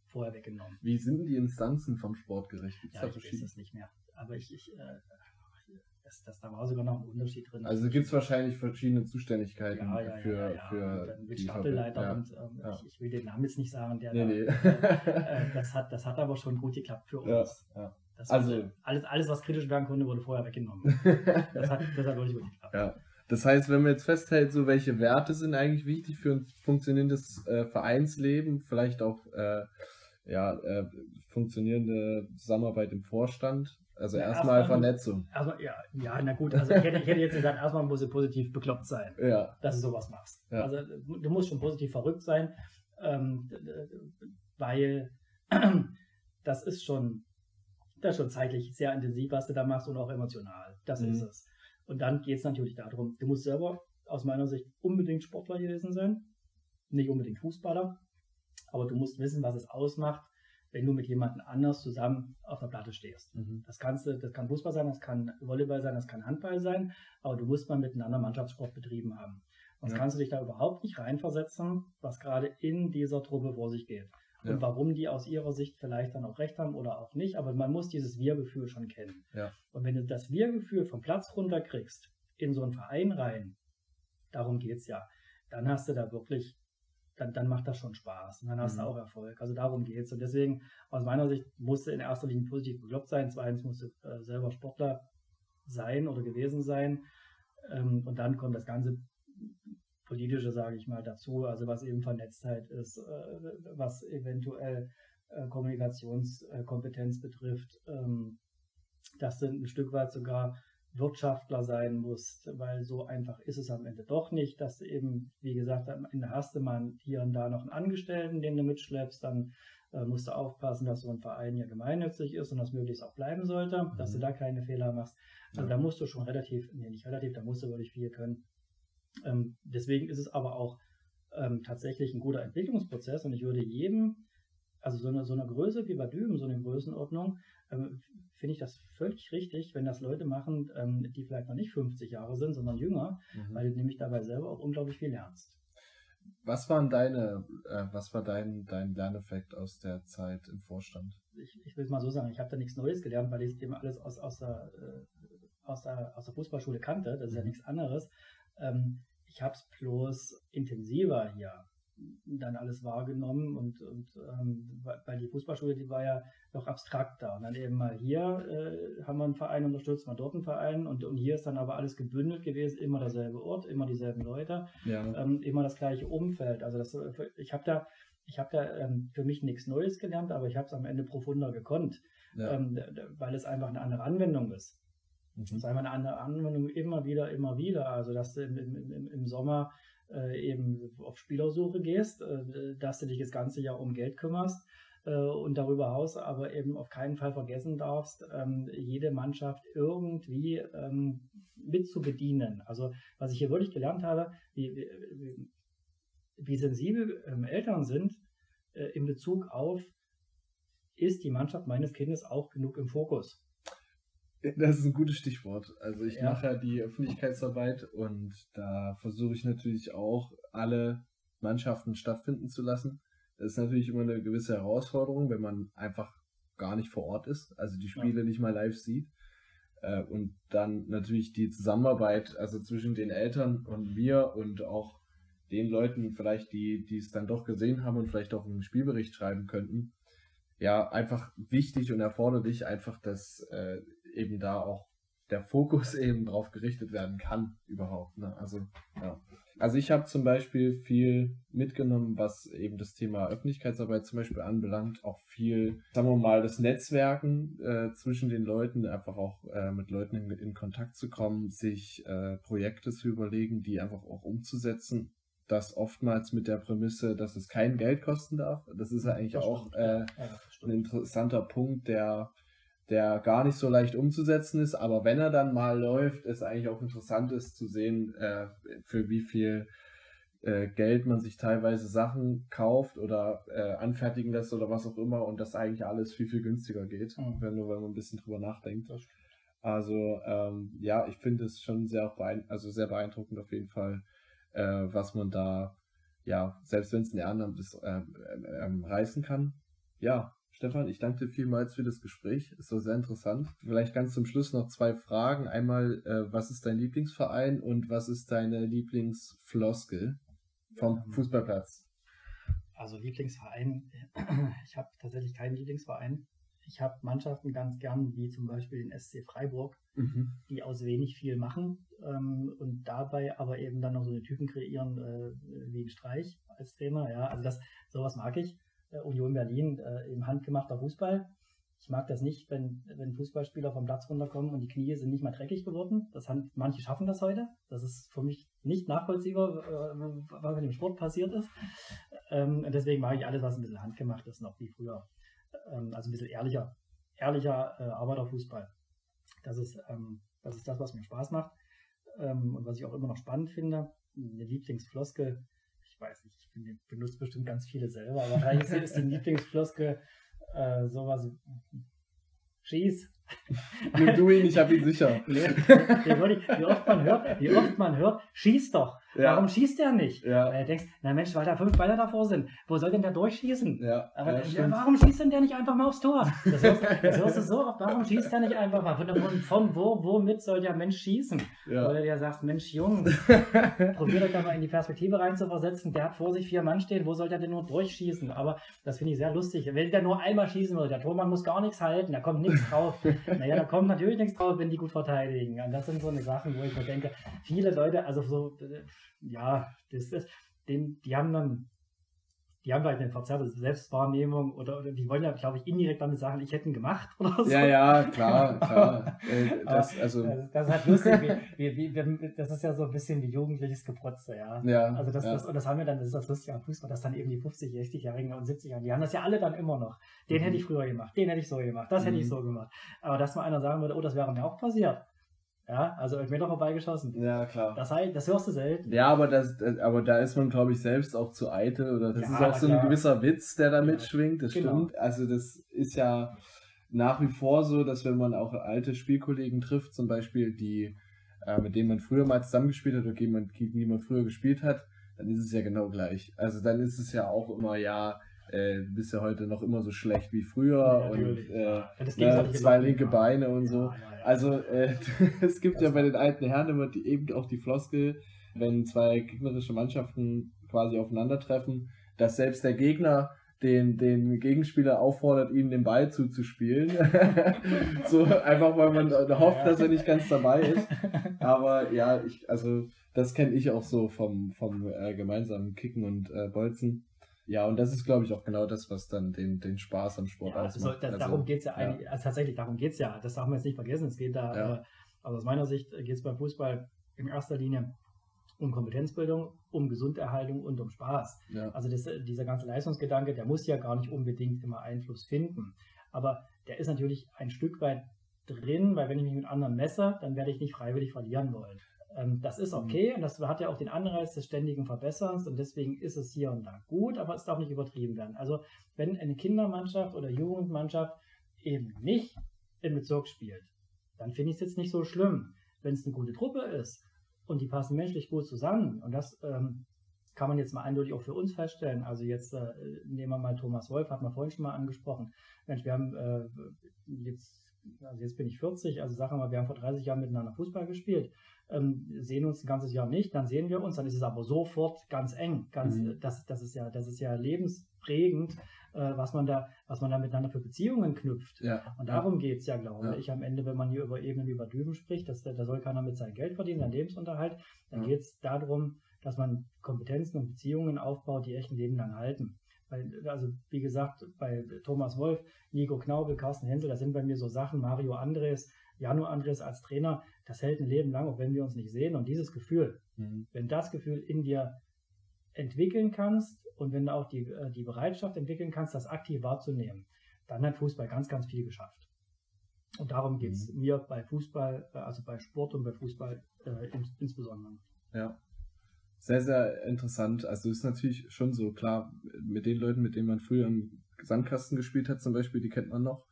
vorher weggenommen. Wie sind die Instanzen vom Sportgericht? Gibt's ja, ich weiß es nicht mehr. Aber ich, ich äh, das, das, da war sogar noch ein Unterschied drin. Also gibt es wahrscheinlich verschiedene Zuständigkeiten ja, ja, für, ja, ja, für und dann mit Staffelleiter und ähm, ich, ich, will den Namen jetzt nicht sagen, der nee, da, nee. Äh, das, hat, das hat aber schon gut geklappt für uns. also alles, alles, was kritisch werden konnte, wurde vorher weggenommen. [laughs] das, hat, das hat wirklich gut geklappt. Ja. Das heißt, wenn man jetzt festhält, so welche Werte sind eigentlich wichtig für ein funktionierendes äh, Vereinsleben, vielleicht auch äh, ja, äh, funktionierende Zusammenarbeit im Vorstand, also ja, erstmal erst Vernetzung. Erstmal, ja, ja, na gut, also ich hätte, ich hätte jetzt gesagt, erstmal muss du positiv bekloppt sein, ja. dass du sowas machst. Ja. Also du musst schon positiv verrückt sein, ähm, weil [clears throat] das ist schon, das ist schon zeitlich sehr intensiv, was du da machst und auch emotional. Das mhm. ist es. Und dann geht es natürlich darum, du musst selber aus meiner Sicht unbedingt Sportler gewesen sein, nicht unbedingt Fußballer, aber du musst wissen, was es ausmacht, wenn du mit jemandem anders zusammen auf der Platte stehst. Mhm. Das, kannst du, das kann Fußball sein, das kann Volleyball sein, das kann Handball sein, aber du musst mal miteinander Mannschaftssport betrieben haben. Sonst ja. kannst du dich da überhaupt nicht reinversetzen, was gerade in dieser Truppe vor sich geht. Und ja. warum die aus ihrer Sicht vielleicht dann auch recht haben oder auch nicht, aber man muss dieses Wir-Gefühl schon kennen. Ja. Und wenn du das Wir-Gefühl vom Platz runter kriegst, in so einen Verein rein, darum geht's ja, dann hast du da wirklich dann, dann macht das schon Spaß und dann hast mhm. du auch Erfolg. Also darum geht es. Und deswegen, aus meiner Sicht, musste in erster Linie positiv bekloppt sein. Zweitens musste äh, selber Sportler sein oder gewesen sein. Ähm, und dann kommt das ganze politische, sage ich mal, dazu, also was eben Vernetztheit ist, äh, was eventuell äh, Kommunikationskompetenz betrifft. Ähm, das sind ein Stück weit sogar Wirtschaftler sein musst, weil so einfach ist es am Ende doch nicht, dass du eben, wie gesagt, am Ende hast du mal hier und da noch einen Angestellten, den du mitschleppst, dann äh, musst du aufpassen, dass so ein Verein ja gemeinnützig ist und das möglichst auch bleiben sollte, mhm. dass du da keine Fehler machst. Also ja. da musst du schon relativ, nee, nicht relativ, da musst du wirklich viel können. Ähm, deswegen ist es aber auch ähm, tatsächlich ein guter Entwicklungsprozess und ich würde jedem, also so eine, so eine Größe wie bei Düben, so eine Größenordnung, ähm, finde ich das völlig richtig, wenn das Leute machen, ähm, die vielleicht noch nicht 50 Jahre sind, sondern jünger, mhm. weil du nämlich dabei selber auch unglaublich viel lernst. Was waren deine, äh, was war dein, dein Lerneffekt aus der Zeit im Vorstand? Ich, ich will es mal so sagen, ich habe da nichts Neues gelernt, weil ich eben alles aus, aus, der, äh, aus, der, aus der Fußballschule kannte, das ist ja mhm. nichts anderes. Ähm, ich habe es bloß intensiver hier dann alles wahrgenommen und, und ähm, weil die Fußballschule, die war ja noch abstrakter. Und dann eben mal hier äh, haben wir einen Verein unterstützt, mal dort einen Verein und, und hier ist dann aber alles gebündelt gewesen, immer derselbe Ort, immer dieselben Leute, ja. ähm, immer das gleiche Umfeld. Also das, ich habe da, ich habe da ähm, für mich nichts Neues gelernt, aber ich habe es am Ende profunder gekonnt, ja. ähm, weil es einfach eine andere Anwendung ist. Mhm. Es ist einfach eine andere Anwendung immer wieder, immer wieder. Also dass du im, im, im Sommer äh, eben auf Spielersuche gehst, äh, dass du dich das ganze Jahr um Geld kümmerst äh, und darüber hinaus aber eben auf keinen Fall vergessen darfst, ähm, jede Mannschaft irgendwie ähm, mitzubedienen. Also was ich hier wirklich gelernt habe, wie, wie, wie sensibel ähm, Eltern sind äh, in Bezug auf, ist die Mannschaft meines Kindes auch genug im Fokus? Das ist ein gutes Stichwort. Also ich ja. mache ja die Öffentlichkeitsarbeit und da versuche ich natürlich auch alle Mannschaften stattfinden zu lassen. Das ist natürlich immer eine gewisse Herausforderung, wenn man einfach gar nicht vor Ort ist, also die Spiele ja. nicht mal live sieht. Äh, und dann natürlich die Zusammenarbeit, also zwischen den Eltern und mir und auch den Leuten vielleicht, die, die es dann doch gesehen haben und vielleicht auch einen Spielbericht schreiben könnten, ja, einfach wichtig und erforderlich, einfach, dass äh, eben da auch der Fokus [laughs] eben drauf gerichtet werden kann überhaupt. Ne? Also, ja. Also ich habe zum Beispiel viel mitgenommen, was eben das Thema Öffentlichkeitsarbeit zum Beispiel anbelangt. Auch viel, sagen wir mal, das Netzwerken äh, zwischen den Leuten, einfach auch äh, mit Leuten in, in, Kontakt zu kommen, sich äh, Projekte zu überlegen, die einfach auch umzusetzen. Das oftmals mit der Prämisse, dass es kein Geld kosten darf. Das ist ja eigentlich das auch äh, ein interessanter Punkt, der der gar nicht so leicht umzusetzen ist, aber wenn er dann mal läuft, ist eigentlich auch interessant ist zu sehen, äh, für wie viel äh, Geld man sich teilweise Sachen kauft oder äh, anfertigen lässt oder was auch immer und das eigentlich alles viel, viel günstiger geht, mhm. wenn nur wenn man ein bisschen drüber nachdenkt. Also ähm, ja, ich finde es schon sehr beeindruckend, also sehr beeindruckend auf jeden Fall, äh, was man da, ja, selbst wenn es ein Ehrenamt ist, ähm, ähm, reißen kann. Ja, Stefan, ich danke dir vielmals für das Gespräch. Es war sehr interessant. Vielleicht ganz zum Schluss noch zwei Fragen. Einmal, äh, was ist dein Lieblingsverein und was ist deine Lieblingsfloskel vom ja. Fußballplatz? Also Lieblingsverein, [clears throat] ich habe tatsächlich keinen Lieblingsverein. Ich habe Mannschaften ganz gern, wie zum Beispiel den SC Freiburg, mhm. die aus wenig viel machen ähm, und dabei aber eben dann noch so eine Typen kreieren äh, wie ein Streich als Trainer. Ja, also das sowas mag ich. Äh, Union Berlin äh, eben handgemachter Fußball. Ich mag das nicht, wenn, wenn Fußballspieler vom Platz runterkommen und die Knie sind nicht mal dreckig geworden. Das haben, manche schaffen das heute. Das ist für mich nicht nachvollziehbar, äh, was mit dem Sport passiert ist. Ähm, deswegen mag ich alles, was ein bisschen handgemacht ist, noch wie früher. Ähm, also ein bisschen ehrlicher, ehrlicher äh, Arbeiterfußball. Das ist, ähm, das ist das, was mir Spaß macht ähm, und was ich auch immer noch spannend finde. Eine Lieblingsfloskel weiß nicht, ich benutze bestimmt ganz viele selber, aber wahrscheinlich ist die [laughs] Lieblingsfloskel äh, sowas. Schieß. Nimm du ihn, ich hab ihn sicher. [laughs] wie, oft man hört, wie oft man hört, schieß doch. Ja. Warum schießt der nicht? Ja. Weil du denkst, na Mensch, weil da fünf Beine davor sind, wo soll denn der durchschießen? Ja. Aber ja, warum schießt denn der nicht einfach mal aufs Tor? Das hörst, das hörst du so oft, warum schießt der nicht einfach mal? Von, von, wo, womit soll der Mensch schießen? Ja. Oder der sagt, Mensch, Jung, [laughs] probier doch da mal in die Perspektive rein zu versetzen. Der hat vor sich vier Mann stehen, wo soll der denn nur durchschießen? Aber das finde ich sehr lustig. Wenn der nur einmal schießen würde, der Tormann muss gar nichts halten, da kommt nichts drauf. [laughs] naja, da kommt natürlich nichts drauf, wenn die gut verteidigen. Und das sind so eine Sachen, wo ich mir denke, viele Leute, also so ja, das ist, den, die haben dann, die haben halt eine verzerrte Selbstwahrnehmung oder, oder die wollen ja, glaube ich, indirekt damit sagen, ich hätte ihn gemacht oder so. Ja, ja, klar, klar. [laughs] Äh, das, also das, das, ist halt lustig, wie, wie, wie, das ist ja so ein bisschen wie jugendliches Geprotze, ja. ja also das, ja. das, und das haben wir dann, das ist das Lustige am Fußball, dass dann eben die 50, 60-Jährigen und 70-Jährigen, die haben das ja alle dann immer noch. Den mhm. hätte ich früher gemacht, den hätte ich so gemacht, das mhm. hätte ich mhm. so gemacht. Aber dass mal einer sagen würde, oh, das wäre mir auch passiert. Ja, also Elfmeter vorbeigeschossen. Ja, klar. Das, heißt, das hörst du selten. Ja, aber, das, aber da ist man, glaube ich, selbst auch zu eitel. Oder das ja, ist auch so ein gewisser Witz, der da mitschwingt. Das genau. stimmt. Also das ist ja nach wie vor so, dass wenn man auch alte Spielkollegen trifft, zum Beispiel, die, äh, mit denen man früher mal zusammengespielt hat oder gegen die man früher gespielt hat, dann ist es ja genau gleich. Also dann ist es ja auch immer, ja, äh, du bist ja heute noch immer so schlecht wie früher ja, und äh, ne, zwei linke Beine und so. Ja, also äh, [laughs] es gibt ja bei den alten Herren immer die, eben auch die Floskel, wenn zwei gegnerische Mannschaften quasi aufeinandertreffen, dass selbst der Gegner den, den Gegenspieler auffordert, ihm den Ball zuzuspielen. [laughs] so einfach, weil man hofft, dass er nicht ganz dabei ist. Aber ja, ich, also das kenne ich auch so vom, vom äh, gemeinsamen Kicken und äh, Bolzen. Ja, und das ist, glaube ich, auch genau das, was dann den, den Spaß am Sport ja, ausmacht. Also, das, also, darum geht es ja, eigentlich, also tatsächlich, darum geht es ja. Das darf man jetzt nicht vergessen. Es geht da, ja. äh, also aus meiner Sicht geht es beim Fußball in erster Linie um Kompetenzbildung, um Gesunderhaltung und um Spaß. Ja. Also das, dieser ganze Leistungsgedanke, der muss ja gar nicht unbedingt immer Einfluss finden. Aber der ist natürlich ein Stück weit drin, weil wenn ich mich mit anderen messe, dann werde ich nicht freiwillig verlieren wollen. Ähm, das ist mhm. okay und das hat ja auch den Anreiz des ständigen Verbesserns und deswegen ist es hier und da gut, aber es darf nicht übertrieben werden. Also wenn eine Kindermannschaft oder Jugendmannschaft eben nicht im Bezirk spielt, dann finde ich es jetzt nicht so schlimm. Wenn es eine gute Truppe ist und die passen menschlich gut zusammen und das ähm, kann man jetzt mal eindeutig auch für uns feststellen. Also jetzt äh, nehmen wir mal Thomas Wolf, hat man vorhin schon mal angesprochen. Mensch, wir haben äh, jetzt, also jetzt bin ich 40, also sagen wir mal, wir haben vor 30 Jahren miteinander Fußball gespielt, ähm, sehen uns ein ganzes Jahr nicht, dann sehen wir uns, dann ist es aber sofort ganz eng. Ganz, mhm. das, das ist ja, das ist ja lebensprägend, äh, was man da, was man da miteinander für Beziehungen knüpft. Ja. Und darum geht es ja, glaube ja. ich, am Ende, wenn man hier über Ebenen über Düben spricht, dass da soll keiner mit seinem Geld verdienen, sein Lebensunterhalt, dann ja. geht es darum, dass man Kompetenzen und Beziehungen aufbaut, die echt ein Leben lang halten. Weil, also wie gesagt, bei Thomas Wolf, Nico Knaubel, Carsten Hensel, das sind bei mir so Sachen, Mario Andres, Janu Andres als Trainer, das hält ein Leben lang, auch wenn wir uns nicht sehen. Und dieses Gefühl, mhm. wenn das Gefühl in dir entwickeln kannst und wenn du auch die, äh, die Bereitschaft entwickeln kannst, das aktiv wahrzunehmen, dann hat Fußball ganz, ganz viel geschafft. Und darum geht es mhm. mir bei Fußball, äh, also bei Sport und bei Fußball äh, insbesondere. Ja, sehr, sehr interessant. Also ist natürlich schon so, klar, mit den Leuten, mit denen man früher im Sandkasten gespielt hat, zum Beispiel, die kennt man noch.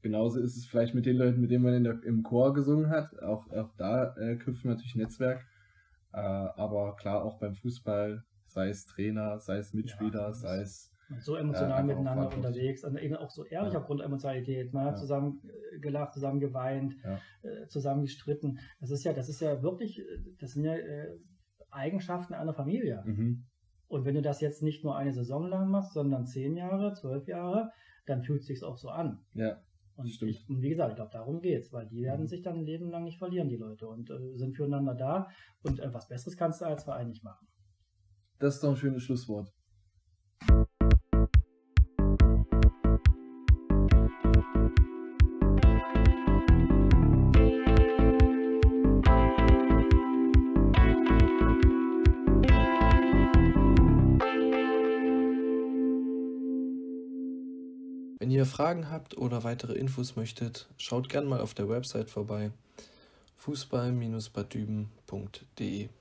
Genauso ist es vielleicht mit den Leuten, mit denen man der, im Chor gesungen hat. Auch, auch da äh, knüpft natürlich Netzwerk. Äh, aber klar, auch beim Fußball, sei es Trainer, sei es Mitspieler, ja, sei es. So emotional äh, miteinander unterwegs, und eben auch so ehrlich ja. aufgrund Emotionalität. Man hat ja. zusammen äh, gelacht, zusammen geweint, ja. äh, zusammen gestritten. Das ist ja, das ist ja wirklich, das sind ja äh, Eigenschaften einer Familie. Mhm. Und wenn du das jetzt nicht nur eine Saison lang machst, sondern zehn Jahre, zwölf Jahre, dann fühlt es sich auch so an. Ja. Und, ich, und wie gesagt, ich glaube, darum geht es, weil die werden mhm. sich dann ein Leben lang nicht verlieren, die Leute, und äh, sind füreinander da. Und äh, was Besseres kannst du als Verein nicht machen. Das ist doch ein schönes Schlusswort. Fragen habt oder weitere Infos möchtet, schaut gerne mal auf der Website vorbei fußball-badüben.de